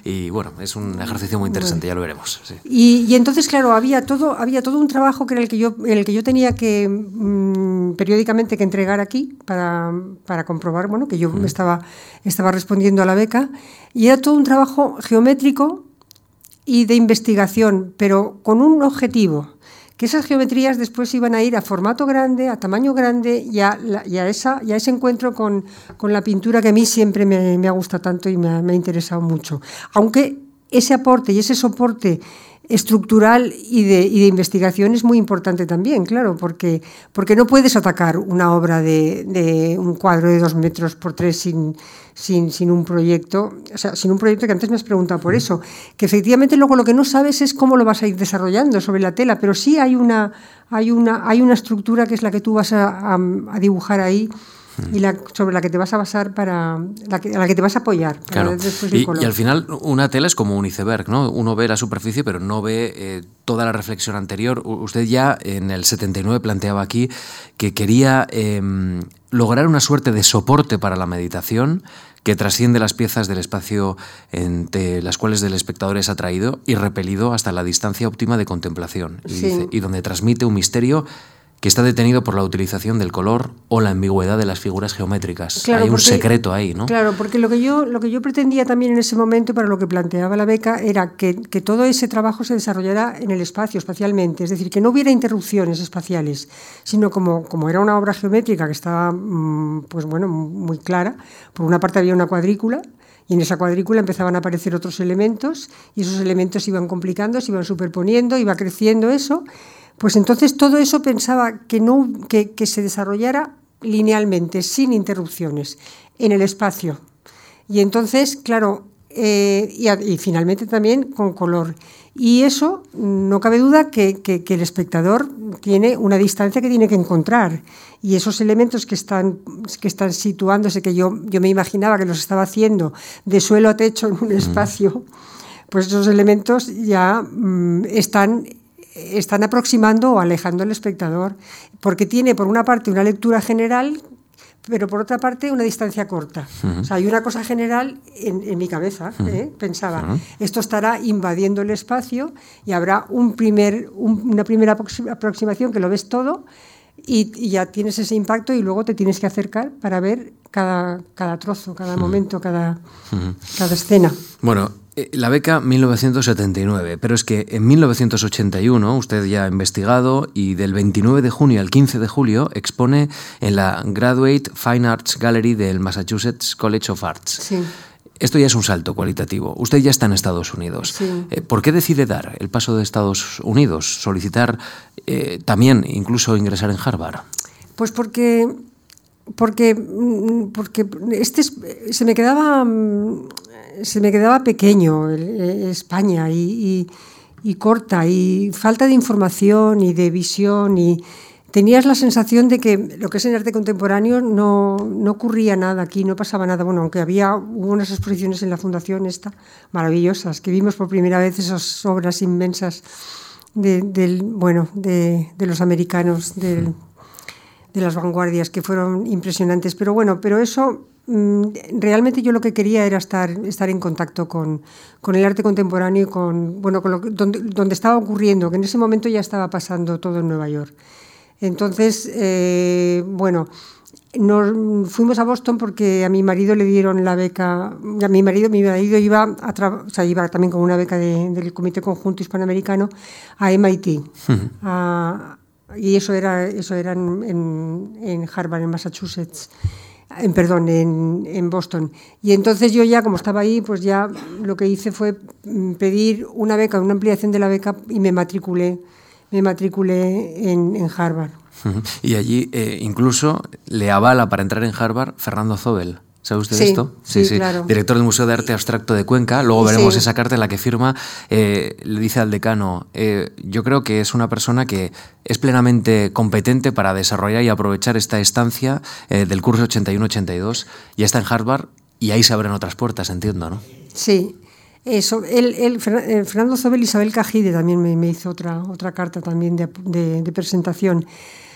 y, bueno, es un ejercicio muy interesante, ya lo veremos. Y, entonces, claro, había todo, había todo un trabajo que era el que yo, el que yo tenía que mm, periódicamente que entregar aquí para, para comprobar bueno, que yo estaba, estaba respondiendo a la beca y era todo un trabajo geométrico y de investigación, pero con un objetivo que esas geometrías después iban a ir a formato grande, a tamaño grande y a, esa, ese encuentro con, la pintura que a mí siempre me, ha gustado tanto y me ha, me ha interesado mucho. Aunque ese aporte y ese soporte estructural y de, y de, investigación es muy importante también, claro, porque, porque no puedes atacar una obra de, de un cuadro de dos metros por tres sin, sin, sin, un proyecto, o sea, sin un proyecto que antes me has preguntado por eso, que efectivamente luego lo que no sabes es cómo lo vas a ir desarrollando sobre la tela, pero sí hay una, hay una, hay una estructura que es la que tú vas a, a dibujar ahí y la, sobre la que te vas a basar para la que, a la que te vas a apoyar claro. y, y, al final una tela es como un iceberg no uno ve la superficie pero no ve eh, toda la reflexión anterior usted ya en el 79 planteaba aquí que quería eh, lograr una suerte de soporte para la meditación que trasciende las piezas del espacio entre las cuales el espectador es atraído y repelido hasta la distancia óptima de contemplación y, sí. dice, y donde transmite un misterio que está detenido por la utilización del color o la ambigüedad de las figuras geométricas. Claro, Hay un porque, secreto ahí, ¿no? Claro, porque lo que, yo, lo que yo pretendía también en ese momento, para lo que planteaba la beca, era que, que todo ese trabajo se desarrollara en el espacio, espacialmente, es decir, que no hubiera interrupciones espaciales, sino como, como era una obra geométrica que estaba mm, pues bueno, muy clara, por una parte había una cuadrícula, y en esa cuadrícula empezaban a aparecer otros elementos y esos elementos iban complicando, se iban superponiendo, iba creciendo eso pues entonces todo eso pensaba que, no, que, que se desarrollara linealmente, sin interrupciones, en el espacio. Y entonces, claro, eh, y, y, finalmente también con color. Y eso, no cabe duda que, que, que, el espectador tiene una distancia que tiene que encontrar. Y esos elementos que están, que están situándose, que yo, yo me imaginaba que los estaba haciendo de suelo a techo en un espacio, pues esos elementos ya mmm, están están aproximando o alejando al espectador, porque tiene por una parte una lectura general, pero por otra parte una distancia corta. Uh -huh. O sea, hay una cosa general en, en mi cabeza, uh -huh. ¿eh? pensaba, uh -huh. esto estará invadiendo el espacio y habrá un primer, un, una primera aproximación que lo ves todo y, y, ya tienes ese impacto y luego te tienes que acercar para ver cada, cada trozo, cada momento, cada, cada escena. Bueno, la beca 1979, pero es que en 1981 usted ya ha investigado y del 29 de junio al 15 de julio expone en la Graduate Fine Arts Gallery del Massachusetts College of Arts. Sí. Esto ya es un salto cualitativo. Usted ya está en Estados Unidos. Sí. Eh, ¿Por qué decide dar el paso de Estados Unidos, solicitar eh, también incluso ingresar en Harvard? Pues porque porque mm, porque este es- se me quedaba mm, se me quedaba pequeño eh, España y, y- y corta y falta de información y de visión y tenías la sensación de que lo que es en arte contemporáneo no, no ocurría nada aquí, no pasaba nada. Bueno, aunque había hubo unas exposiciones en la fundación esta maravillosas que vimos por primera vez esas obras inmensas de, del bueno de, de los americanos del de las vanguardias que fueron impresionantes. Pero bueno, pero eso realmente yo lo que quería era estar, estar en contacto con, con el arte contemporáneo y con, bueno, con lo que- donde, donde estaba ocurriendo, que en ese momento ya estaba pasando todo en Nueva York. Entonces, eh, bueno, nos fuimos a Boston porque a mi marido le dieron la beca, a mi marido, mi marido iba, a o sea, iba también con una beca de- del Comité Conjunto Hispanoamericano a MIT. a- y eso era, eso era en, en- en Harvard, en Massachusetts. En, perdón, en, en Boston. Y entonces yo ya, como estaba ahí, pues ya lo que hice fue mm, pedir una beca, una ampliación de la beca y me matriculé, me matriculé en, en Harvard. Y allí eh, incluso le avala para entrar en Harvard Fernando Zobel. ¿Sabe usted Sí, esto? sí, claro. Director del Museo de Arte Abstracto de Cuenca. Luego veremos Sí. esa carta en la que firma, eh, le dice al decano, eh, yo creo que es una persona que es plenamente competente para desarrollar y aprovechar esta estancia eh, del curso 81-82. Ya está en Harvard y ahí se abren otras puertas, entiendo, ¿no? Sí, eso. Él, él, Fer- Fernando Zobel y Isabel Cajide también me, me hizo otra, otra carta también de, de- de presentación.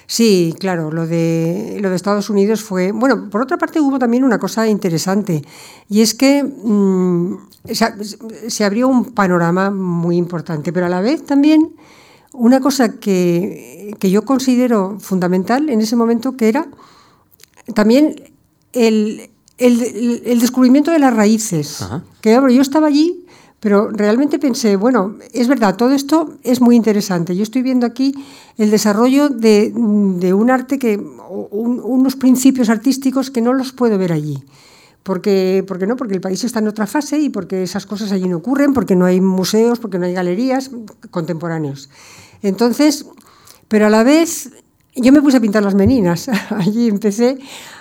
Sí, claro, lo de, lo de Estados Unidos fue... Bueno, por otra parte hubo también una cosa interesante, y es que mm, se, se abrió un panorama muy importante, pero a la vez también una cosa que, que yo considero fundamental en ese momento, que era también el, el- el descubrimiento de las raíces. Ajá. Que claro, yo estaba allí, pero realmente pensé, bueno, es verdad, todo esto es muy interesante. Yo estoy viendo aquí el desarrollo de, un arte que, unos principios artísticos que no los puedo ver allí. Porque, porque no, porque el país está en otra fase y porque esas cosas allí no ocurren, porque no hay museos, porque no hay galerías contemporáneos. Entonces, pero a la vez yo me puse a pintar las meninas. Allí empecé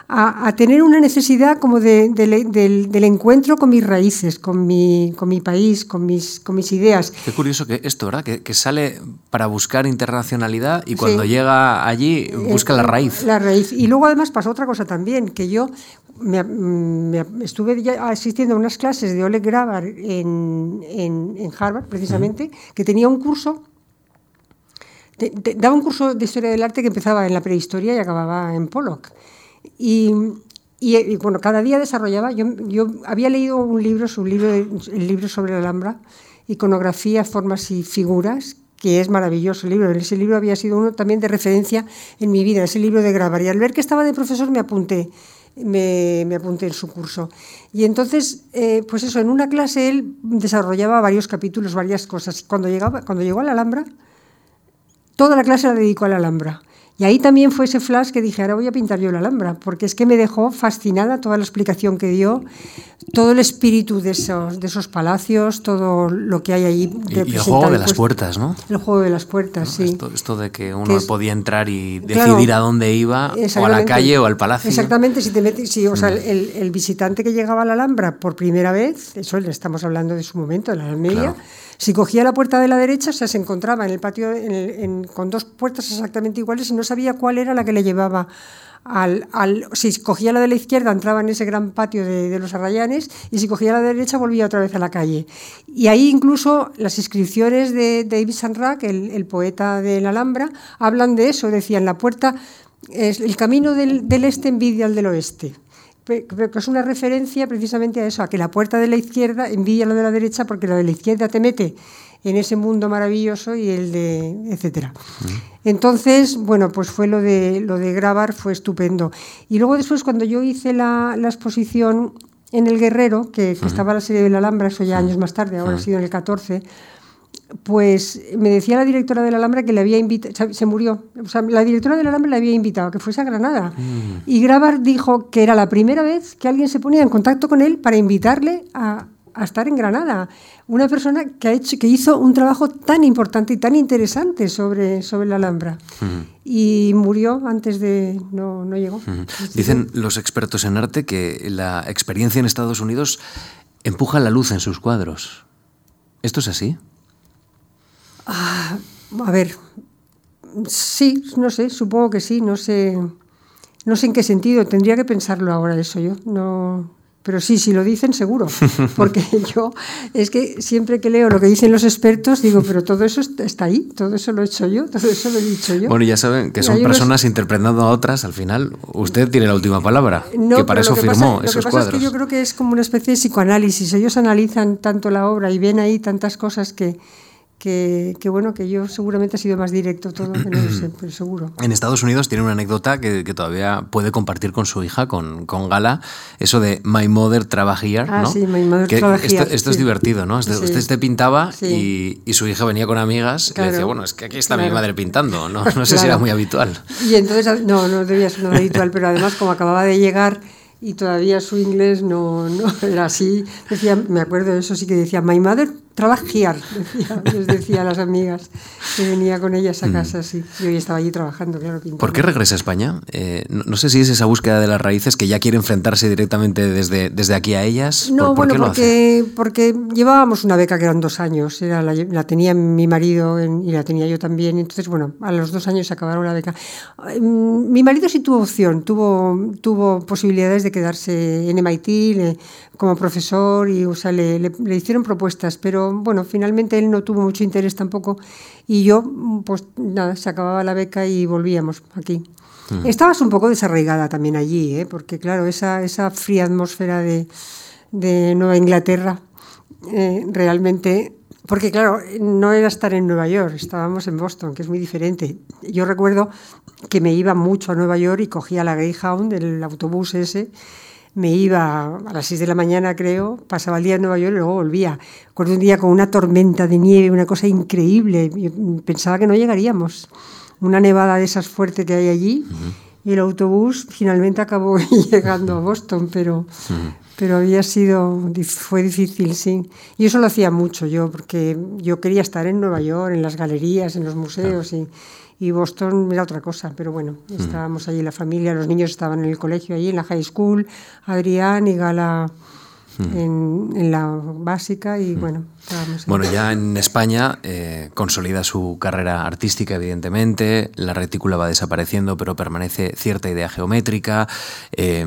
a, a tener una necesidad como de- de- del, del encuentro con mis raíces, con mi, con mi país, con mis, con mis ideas. Qué curioso que esto, ¿verdad? Que, que sale para buscar internacionalidad y cuando Sí. llega allí busca la Eh, raíz. La raíz. Y luego además pasó otra cosa también, que yo me, me- estuve ya asistiendo a unas clases de Oleg Grabar en, en- en Harvard, precisamente, que tenía un curso, daba un curso de historia del arte que empezaba en la prehistoria y acababa en Pollock. Y, bueno, cada día desarrollaba, yo, yo había leído un libro, su libro, el libro sobre la Alhambra, iconografía, formas y figuras, que es maravilloso el libro. Ese libro había sido uno también de referencia en mi vida, ese libro de grabar. Y al ver que estaba de profesor me apunté, me, me apunté en su curso. Y entonces, eh, pues eso, en una clase él desarrollaba varios capítulos, varias cosas. Cuando, llegaba, cuando llegó a la Alhambra, toda la clase la dedicó a la Alhambra. Y ahí también fue ese flash que dije, ahora voy a pintar yo la Alhambra, porque es que me dejó fascinada toda la explicación que dio, todo el espíritu de esos, de esos palacios, todo lo que hay allí. Y, el juego de las puesto. puertas, ¿no? El juego de las puertas, sí. Esto, esto de que uno Que es- podía entrar y Claro, decidir a dónde iba, o a la calle o al palacio. Exactamente, si te metes, si, o sea, Mm. el, el visitante que llegaba a la Alhambra por primera vez, eso le estamos hablando de su momento, de la Media, Claro. Si cogía la puerta de la derecha, se encontraba en el patio con dos puertas exactamente iguales y no sabía cuál era la que le llevaba al, si cogía la de la izquierda entraba en ese gran patio de, los arrayanes y si cogía la derecha volvía otra vez a la calle. Y ahí incluso las inscripciones de David Sanrak, el, el poeta de la Alhambra, hablan de eso, decían la puerta, es, el camino del, del este envidia al del oeste. Pe- Pero que es una referencia precisamente a eso, a que la puerta de la izquierda envidia la de la derecha porque la de la izquierda te mete en ese mundo maravilloso y el de etcétera. Entonces, bueno, pues fue lo de lo de grabar fue estupendo. Y luego después cuando yo hice la, la exposición en El Guerrero, que, estaba la serie de la Alhambra, eso ya años más tarde, ahora ha sido en el 14, pues me decía la directora de la Alhambra que le había invitado, se murió, o sea, la directora de la Alhambra le había invitado a que fuese a Granada. Mm. Y Grabar dijo que era la primera vez que alguien se ponía en contacto con él para invitarle a, a estar en Granada. Una persona que, ha hecho, que hizo un trabajo tan importante y tan interesante sobre, sobre la Alhambra. Y murió antes de... no, no llegó. Dicen los expertos en arte que la experiencia en Estados Unidos empuja la luz en sus cuadros. ¿Esto es así? Ah, a ver, sí, no sé, supongo que sí, no sé, no sé en qué sentido, tendría que pensarlo ahora eso yo, no, pero sí, si lo dicen, seguro. Porque yo es que siempre que leo lo que dicen los expertos, digo, pero todo eso está ahí, todo eso lo he hecho yo, todo eso lo he dicho yo. Bueno, ya saben que son personas interpretando a otras, al final usted tiene la última palabra, que para eso firmó esos Lo que pasa es que yo creo que es como una especie de psicoanálisis. Ellos analizan tanto la obra y ven ahí tantas cosas que, que, bueno, que yo seguramente ha sido más directo todo, que no lo sé, pero seguro. En Estados Unidos tiene una anécdota que, todavía puede compartir con su hija, con, con Gala, eso de My Mother trabaja here, ah, ¿no? sí, My Mother Esto, esto es divertido, ¿no? Usted, usted te pintaba y, y, su hija venía con amigas y le decía, bueno, es que aquí está mi madre pintando, ¿no? No sé si era muy habitual. Y entonces, no, no debía ser muy habitual, pero además como acababa de llegar y todavía su inglés no, no era así, decía, me acuerdo de eso, sí que decía, My Mother trabajar, decía, les decía a las amigas que venía con ellas a mm. casa, sí. Y hoy estaba allí trabajando, claro. ¿Por qué regresa a España? Eh, no, sé si es esa búsqueda de las raíces que ya quiere enfrentarse directamente desde, desde aquí a ellas. No, bueno, porque, porque llevábamos una beca que eran dos años. Era la, tenía mi marido y la tenía yo también. Entonces, bueno, a los dos años se acabaron la beca. Mm, mi marido sí tuvo opción, tuvo, tuvo posibilidades de quedarse en MIT como profesor y o sea, le, le hicieron propuestas, pero bueno, finalmente él no tuvo mucho interés tampoco y yo, pues nada, se acababa la beca y volvíamos aquí. Estabas un poco desarraigada también allí, ¿eh? porque claro, esa, esa fría atmósfera de, de Nueva Inglaterra eh, realmente porque claro, no era estar en Nueva York, estábamos en Boston, que es muy diferente. Yo recuerdo que me iba mucho a Nueva York y cogía la Greyhound, el autobús ese, me iba a las 6 de la mañana, creo, pasaba el día en Nueva York y luego volvía. Con un día con una tormenta de nieve, una cosa increíble. pensaba que no llegaríamos. Una nevada de esas fuertes que hay allí. Y el autobús finalmente acabó llegando a Boston, pero, pero había sido, fue difícil, sí. Y eso lo hacía mucho yo, porque yo quería estar en Nueva York, en las galerías, en los museos. Y, y Boston era otra cosa, pero bueno, estábamos allí la familia, los niños estaban en el colegio allí, en la high school, Adrián y Gala en, la básica y bueno, estábamos Bueno, ya en España eh, consolida su carrera artística, evidentemente, la retícula va desapareciendo, pero permanece cierta idea geométrica, eh,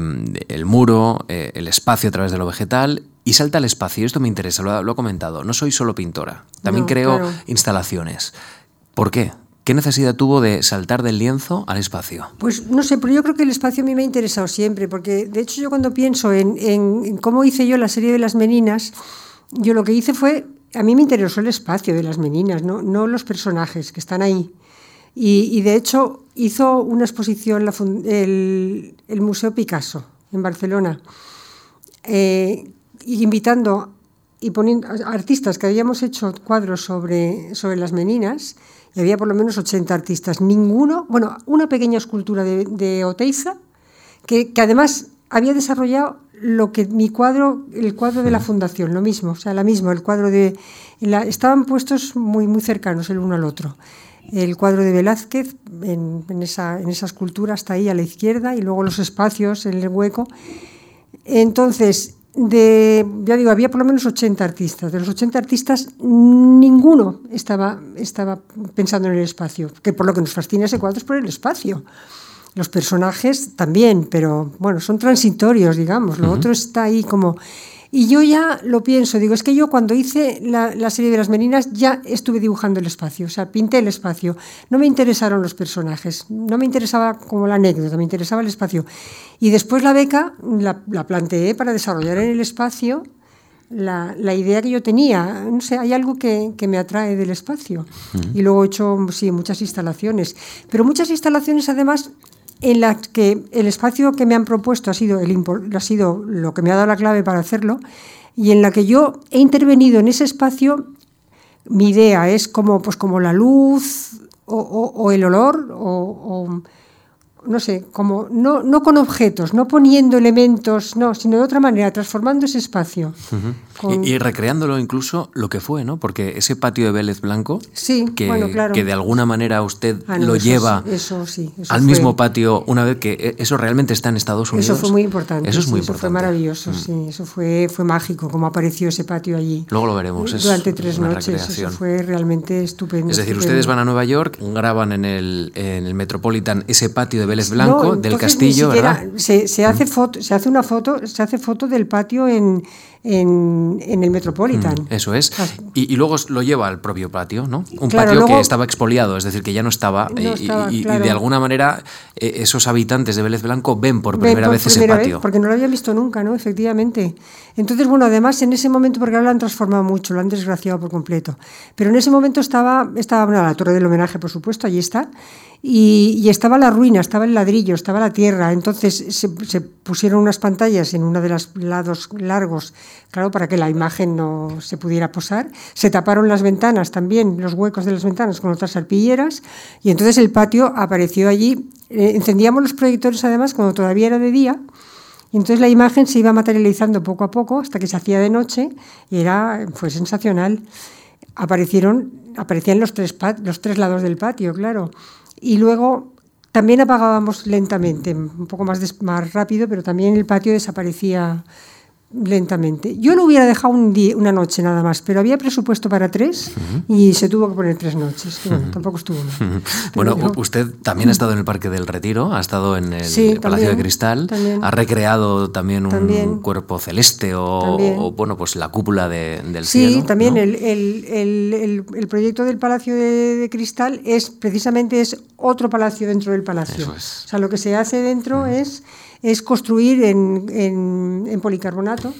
el muro, eh, el espacio a través de lo vegetal y salta al espacio. Esto me interesa, lo, ha comentado. No soy solo pintora, también creo instalaciones. ¿Por qué? ¿Qué necesidad tuvo de saltar del lienzo al espacio? Pues no sé, pero yo creo que el espacio a mí me ha interesado siempre, porque de hecho yo cuando pienso en, cómo hice yo la serie de las meninas, yo lo que hice fue, a mí me interesó el espacio de las meninas, no, no los personajes que están ahí. Y, de hecho hizo una exposición el, el, Museo Picasso en Barcelona, eh, invitando y poniendo artistas que habíamos hecho cuadros sobre, sobre las meninas había por lo menos 80 artistas. Ninguno, bueno, una pequeña escultura de, de Oteiza, que, que, además había desarrollado lo que mi cuadro, el cuadro de la fundación, lo mismo, o sea, la misma, el cuadro de... La, estaban puestos muy, muy cercanos el uno al otro. El cuadro de Velázquez, en, en, esa, en esa escultura, está ahí a la izquierda, y luego los espacios en el hueco. Entonces, de, ya digo, había por lo menos 80 artistas. De los 80 artistas, ninguno estaba, estaba pensando en el espacio, que por lo que nos fascina ese cuadro es por el espacio. Los personajes también, pero bueno, son transitorios, digamos. Lo otro está ahí como y yo ya lo pienso, digo, es que yo cuando hice la, serie de las meninas ya estuve dibujando el espacio, o sea, pinté el espacio. No me interesaron los personajes, no me interesaba como la anécdota, me interesaba el espacio. Y después la beca la, planteé para desarrollar en el espacio la, idea que yo tenía. No sé, hay algo que, me atrae del espacio. Y luego he hecho, sí, muchas instalaciones. Pero muchas instalaciones además en la que el espacio que me han propuesto ha sido, el, ha sido lo que me ha dado la clave para hacerlo y en la que yo he intervenido en ese espacio, mi idea es como, pues como la luz o, el olor o no sé, como no, no con objetos, no poniendo elementos, no, sino de otra manera, transformando ese espacio. y, recreándolo incluso lo que fue, ¿no? Porque ese patio de Vélez Blanco, sí, que, claro. que de alguna manera usted ah, lo lleva eso, sí, al mismo patio una vez que e, eso realmente está en Estados Unidos. Eso fue muy importante. Eso es muy importante. fue maravilloso, Mm. sí, eso fue, fue mágico, como apareció ese patio allí. Luego lo veremos. Es Durante tres una noches, recreación. eso fue realmente estupendo. Es decir, estupendo. ustedes van a Nueva York, graban en el, en el Metropolitan ese patio de Vélez Blanco, No, del entonces ni castillo, siquiera- ¿verdad? Se, se hace foto, se hace una foto, se hace foto del patio en, en, en el Metropolitan. Eso es. Y, y luego lo lleva al propio patio, ¿no? Un Claro, patio que luego- estaba expoliado, es decir, que ya no estaba. No y- estaba, y, y claro. de alguna manera eh, esos habitantes de Vélez Blanco ven por Ven primera por vez ese primera vez, patio. porque no lo había visto nunca, ¿no? Efectivamente. Entonces, bueno, además en ese momento, porque ahora lo han transformado mucho, lo han desgraciado por completo. Pero en ese momento estaba, estaba bueno, la torre del homenaje, por supuesto, allí está. Y, y estaba la ruina, estaba el ladrillo, estaba la tierra. Entonces se, se pusieron unas pantallas en uno de los lados largos, claro, para que la imagen no se pudiera posar. Se taparon las ventanas también, los huecos de las ventanas con otras arpilleras. Y entonces el patio apareció allí. Eh, encendíamos los proyectores además cuando todavía era de día. Y entonces la imagen se iba materializando poco a poco hasta que se hacía de noche y era, fue sensacional. Aparecieron, aparecían los tres, los tres lados del patio, claro. Y luego también apagábamos lentamente, un poco más, más rápido, pero también el patio desaparecía lentamente. Yo lo hubiera dejado un día, una noche nada más, pero había presupuesto para tres y se tuvo que poner tres noches. que bueno, tampoco estuvo mal. Bueno, usted también ha estado en el Parque del Retiro, ha estado en el Sí, Palacio de también, Cristal, también. ha recreado también un También. cuerpo celeste o, También. o, bueno, pues la cúpula de- del Sí, cielo. también ¿no? el, el- el- el- proyecto del Palacio de, de Cristal es precisamente es otro palacio dentro del palacio. Eso es. O sea, lo que se hace dentro es, es construir en, en- en policarbonato,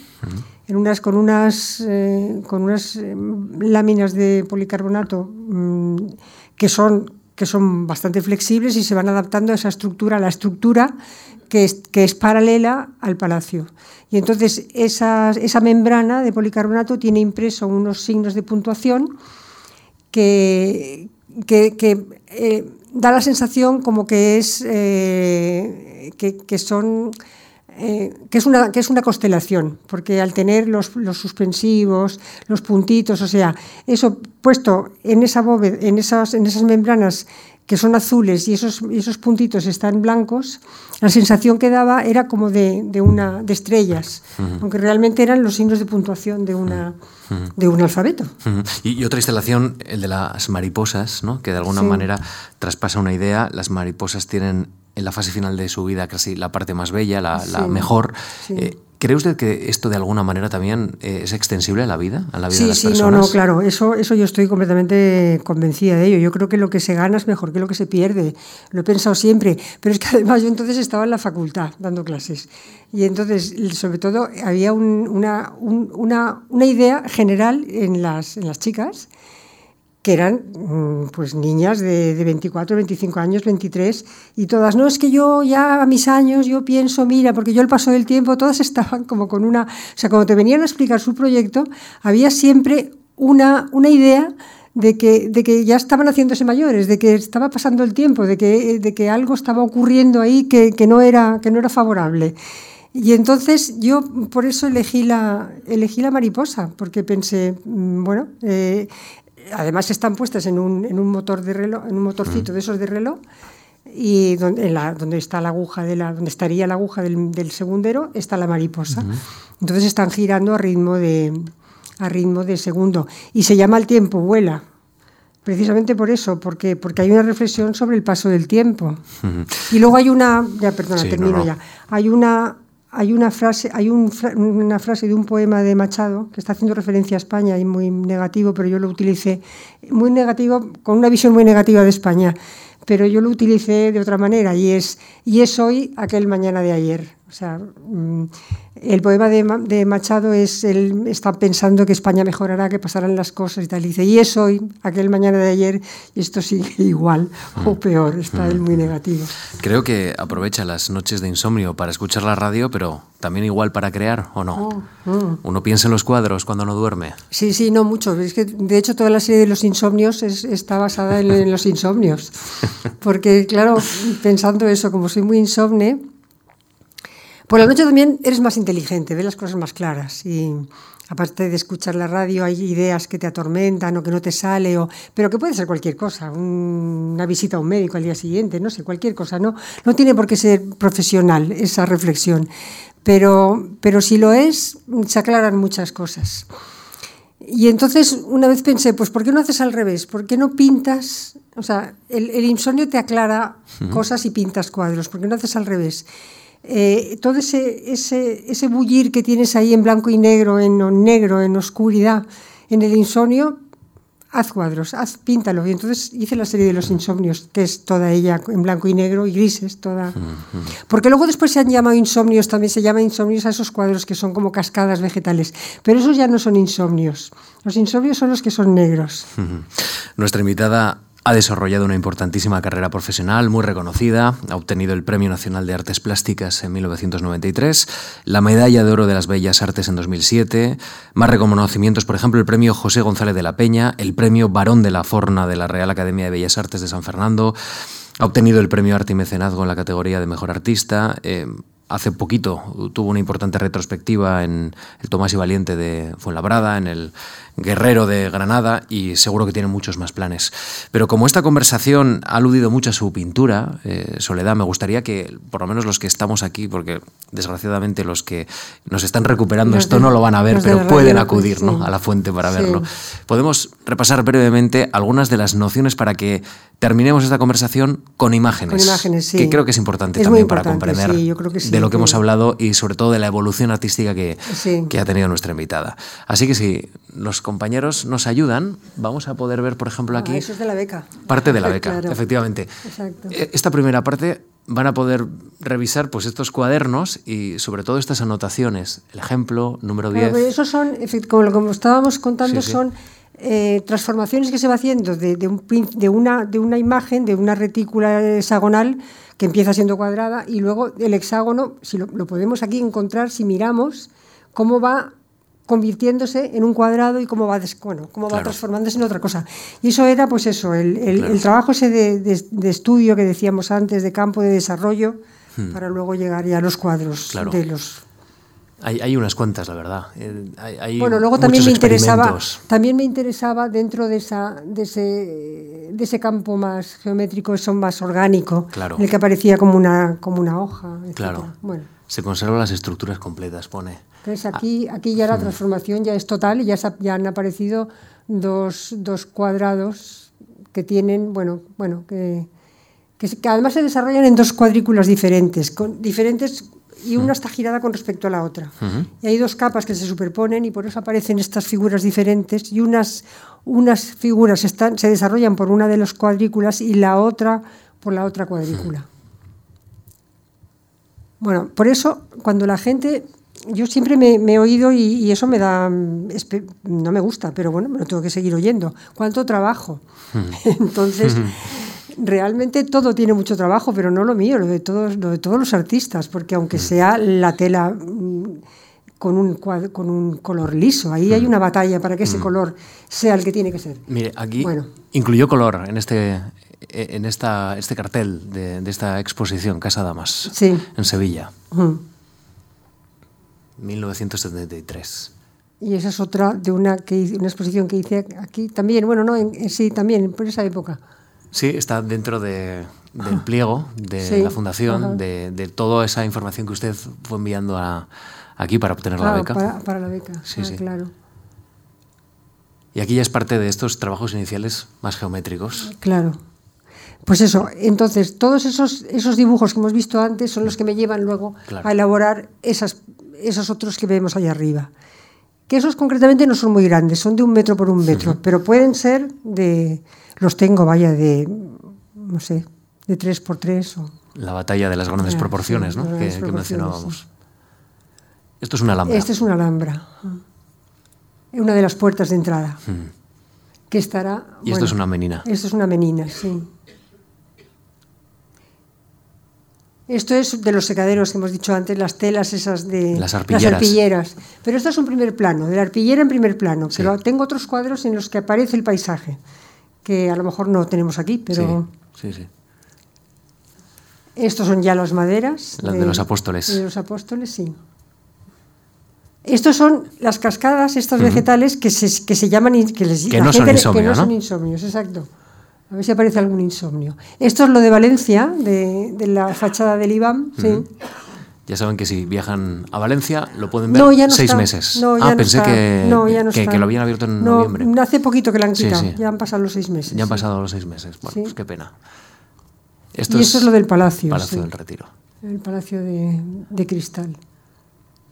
en unas, con unas, eh, con unas eh, láminas de policarbonato mm, que son que son bastante flexibles y se van adaptando a esa estructura, a la estructura que es, que es paralela al palacio. Y entonces esa, esa membrana de policarbonato tiene impreso unos signos de puntuación que, que, que, eh, da la sensación como que es eh, que, que son eh, que, es una, que es una constelación, porque al tener los, los suspensivos, los puntitos, o sea, eso puesto en esa bóveda, en esas, en esas membranas que son azules y esos, esos puntitos están blancos, la sensación que daba era como de, de una, de estrellas, aunque realmente eran los signos de puntuación de, una, de un alfabeto. Y, y otra instalación, el de las mariposas, ¿no? que de alguna Sí. manera traspasa una idea. Las mariposas tienen en la fase final de su vida casi la parte más bella, la, mejor. Sí. Eh, ¿Cree usted que esto de alguna manera también eh, es extensible a la vida, a la vida de Sí, las sí, no, personas? no, claro, eso, eso yo estoy completamente convencida de ello. Yo creo que lo que se gana es mejor que lo que se pierde. Lo he pensado siempre, pero es que además yo entonces estaba en la facultad dando clases y entonces, sobre todo, había un- una, un- una, una idea general en las, en las chicas que eran mm, pues niñas de, de 24, 25 años, 23, y todas, no, es que yo ya a mis años, yo pienso, mira, porque yo el paso del tiempo, todas estaban como con una, o sea, cuando te venían a explicar su proyecto, había siempre una, una idea de que, de que ya estaban haciéndose mayores, de que estaba pasando el tiempo, de que, de que algo estaba ocurriendo ahí que, que no, era, que no era favorable. Y entonces yo por eso elegí la, elegí la mariposa, porque pensé, mm, bueno, eh, además están puestas en un, en un motor de reloj, en un motorcito de esos de reloj, y donde, en la- donde está la aguja de la, donde estaría la aguja del, del segundero está la mariposa. Entonces están girando a ritmo de a ritmo de segundo y se llama el tiempo vuela. Precisamente por eso, porque, porque hay una reflexión sobre el paso del tiempo. Y luego hay una, ya perdona, Sí, no, termino no. ya. Hay una, hay una frase, hay un una frase de un poema de Machado que está haciendo referencia a España y muy negativo, pero yo lo utilicé muy negativo, con una visión muy negativa de España, pero yo lo utilicé de otra manera y es y es hoy aquel mañana de ayer. O sea, mm, el poema de, Machado es, él está pensando que España mejorará, que pasarán las cosas y tal. Y dice, y es hoy, aquel mañana de ayer, y esto sigue igual o mm. peor, está él muy negativo. Creo que aprovecha las noches de insomnio para escuchar la radio, pero también igual para crear, ¿o no? Oh, mm. Uno piensa en los cuadros cuando no duerme. Sí, sí, no mucho. Es que, de hecho, toda la serie de los insomnios está basada en, en los insomnios. Porque, claro, pensando eso, como soy muy insomne, por la noche también eres más inteligente, ves las cosas más claras y aparte de escuchar la radio hay ideas que te atormentan o que no te sale, o, pero que puede ser cualquier cosa, una visita a un médico al día siguiente, no sé, cualquier cosa, no, no tiene por qué ser profesional esa reflexión, pero, pero si lo es, se aclaran muchas cosas. Y entonces una vez pensé, pues ¿por qué no haces al revés? ¿Por qué no pintas? O sea, el, insomnio te aclara cosas y pintas cuadros, ¿por qué no haces al revés? Eh, todo ese, ese, ese, bullir que tienes ahí en blanco y negro, en negro, en oscuridad, en el insomnio, haz cuadros, haz, píntalo. Y entonces hice la serie de los insomnios, que es toda ella en blanco y negro y grises, toda. Porque luego después se han llamado insomnios, también se llama insomnios a esos cuadros que son como cascadas vegetales. Pero esos ya no son insomnios. Los insomnios son los que son negros. Nuestra invitada ha desarrollado una importantísima carrera profesional muy reconocida, ha obtenido el Premio Nacional de Artes Plásticas en 1993, la Medalla de Oro de las Bellas Artes en 2007, más reconocimientos, por ejemplo, el Premio José González de la Peña, el Premio Barón de la Forna de la Real Academia de Bellas Artes de San Fernando, ha obtenido el Premio Arte y Mecenazgo en la categoría de Mejor Artista. Eh, hace poquito tuvo una importante retrospectiva en el Tomás y Valiente de Fuenlabrada, en el Guerrero de Granada y seguro que tiene muchos más planes. Pero como esta conversación ha aludido mucho a su pintura, eh, Soledad, me gustaría que por lo menos los que estamos aquí, porque desgraciadamente los que nos están recuperando esto no lo van a ver, pero pueden acudir a la fuente para verlo. Podemos repasar brevemente algunas de las nociones para que terminemos esta conversación con imágenes. Con imágenes, sí. Que creo que es importante también para comprender de lo que hemos hablado y sobre todo de la evolución artística que, que ha tenido nuestra invitada. Así que si los compañeros nos ayudan, vamos a poder ver, por ejemplo, aquí... Ah, eso es de la beca. Parte de la beca, efectivamente. Exacto. Eh, esta primera parte van a poder revisar pues, estos cuadernos y sobre todo estas anotaciones. El ejemplo número 10. Claro, esos son, como, como estábamos contando, son eh, transformaciones que se va haciendo de, de, un, de, una, de una imagen, de una retícula hexagonal que empieza siendo cuadrada y luego el hexágono, si lo, lo podemos aquí encontrar, si miramos cómo va convirtiéndose en un cuadrado y cómo va, bueno, cómo va transformándose en otra cosa. Y eso era, pues eso, el, el, trabajo ese de, de, estudio que decíamos antes, de campo de desarrollo, hmm. para luego llegar ya a los cuadros de los... Hay, hay, unas cuantas, la verdad. Eh, hay, bueno, luego también me interesaba, también me interesaba dentro de esa, de ese, de ese campo más geométrico, eso más orgánico, claro. en el que aparecía como una, como una hoja. Claro. Bueno. Se conservan las estructuras completas, pone. Entonces aquí, aquí ya la transformación ya es total y ya, ya han aparecido dos, dos, cuadrados que tienen, bueno, bueno, que, que, además se desarrollan en dos cuadrículas diferentes, con, diferentes y una está girada con respecto a la otra. Y hay dos capas que se superponen y por eso aparecen estas figuras diferentes y unas, unas figuras están, se desarrollan por una de las cuadrículas y la otra por la otra cuadrícula. Bueno, por eso cuando la gente yo siempre me, he oído y, eso me da, no me gusta, pero bueno, me lo tengo que seguir oyendo. ¿Cuánto trabajo? Hmm. Entonces, realmente todo tiene mucho trabajo, pero no lo mío, lo de todos, lo de todos los artistas, porque aunque hmm. sea la tela mm, con un, con un color liso, ahí hay hmm. una batalla para que ese color sea el que tiene que ser. Mire, aquí incluyó color en este, en esta, este cartel de, esta exposición, Casa Damas, en Sevilla. 1973. Y esa es otra de una, que, una exposición que hice aquí también, bueno, no, sí, también, por esa época. Sí, está dentro de, del pliego de la fundación, de, de, toda esa información que usted fue enviando a, aquí para obtener la beca. Para, para, la beca, sí, ah, sí. claro. Y aquí ya es parte de estos trabajos iniciales más geométricos. Claro. Pues eso, entonces todos esos, esos dibujos que hemos visto antes son los que me llevan luego a elaborar esas esos otros que vemos ahí arriba. Que esos concretamente no son muy grandes, son de un metro por un metro, pero pueden ser de, los tengo, vaya, de, no sé, de tres por tres o La batalla de las grandes proporciones, sí, ¿no? Que, mencionábamos. Esto es una alhambra. Esta es una alhambra. Una de las puertas de entrada. Mm. Que estará. Y esto es una menina. Esto es una menina, sí. Esto es de los secaderos que hemos dicho antes, las telas esas de Las arpilleras. arpilleras. Pero esto es un primer plano, de la arpillera en primer plano. Sí. Pero tengo otros cuadros en los que aparece el paisaje, que a lo mejor no tenemos aquí, pero Sí, sí, sí. estos son ya las maderas. Las de los apóstoles. De los apóstoles, sí. Estos son las cascadas, estos vegetales que se, que se llaman... Que, les, Que la no son gente- insomnio, Que no, ¿no? son insomnios, exacto. A ver si aparece algún insomnio. Esto es lo de Valencia, de, de la fachada del IBAM, sí. Ya saben que si viajan a Valencia lo pueden ver No, ya no seis está. meses. No, ya ah, no pensé está. que, que, lo habían abierto en No, noviembre. Hace poquito que la han Sí, quitado, sí. ya han pasado los seis meses. Ya han sí. pasado los seis meses. Bueno, Sí. pues qué pena. y esto es lo del palacio. Palacio sí. del Retiro, El palacio de, de cristal.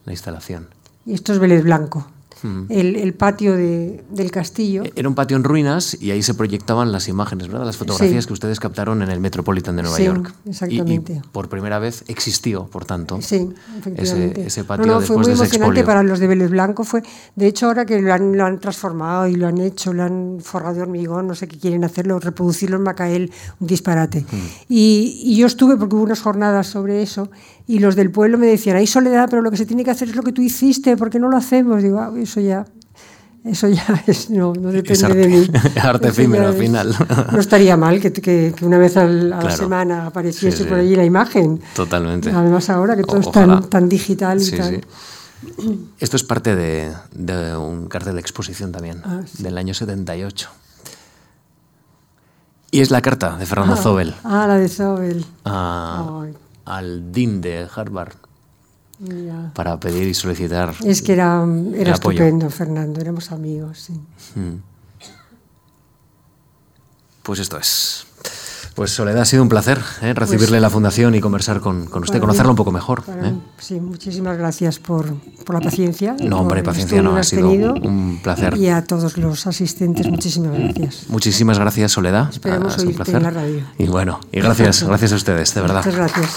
la instalación. Y esto es Vélez Blanco. Mm. El, el patio de- del castillo. Era un patio en ruinas y ahí se proyectaban las imágenes, ¿verdad? Las fotografías Sí. que ustedes captaron en el Metropolitan de Nueva Sí, York. Exactamente. Y, por primera vez existió, por tanto, Sí, efectivamente. ese, ese No, patio no, después fue muy de ese emocionante expolio. para los de Vélez Blanco. Fue, de hecho, ahora que lo han, lo han transformado y lo han hecho, lo han forrado de hormigón, no sé qué quieren hacerlo, reproducirlo en Macael, un disparate. Mm. Y, y yo estuve, porque hubo unas jornadas sobre eso, y los del pueblo me decían, hay soledad, pero lo que se tiene que hacer es lo que tú hiciste, ¿por qué no lo hacemos? Digo, "Ah, eso ya... Eso ya es, no, no depende Es arte- de mí. arte efímero al final. No estaría mal que, que- que una vez a la Claro. semana apareciese Sí, sí. por allí la imagen. Totalmente. Además ahora que todo es tan, digital y Sí, tal. sí. Esto es parte de, de un cartel de exposición también, Ah, del año 78. Y es la carta de Fernando Zobel Ah, la de Zobel. a- Ay. Al Dean de Harvard para pedir y solicitar. Es que era, era apoyo. estupendo, Fernando, éramos amigos. Sí. Mm. Pues esto es. Pues Soledad, ha sido un placer ¿eh? recibirle en la fundación y conversar con, con usted, Para conocerlo mí- un poco mejor. ¿eh? Sí, muchísimas gracias por, por la paciencia. No, hombre, paciencia no, ha has sido tenido. un placer. Y a todos los asistentes, muchísimas gracias. Muchísimas gracias, Soledad. Esperemos Ha sido un placer. en la radio. Y bueno, y gracias, gracias a ustedes, de verdad. Muchas gracias.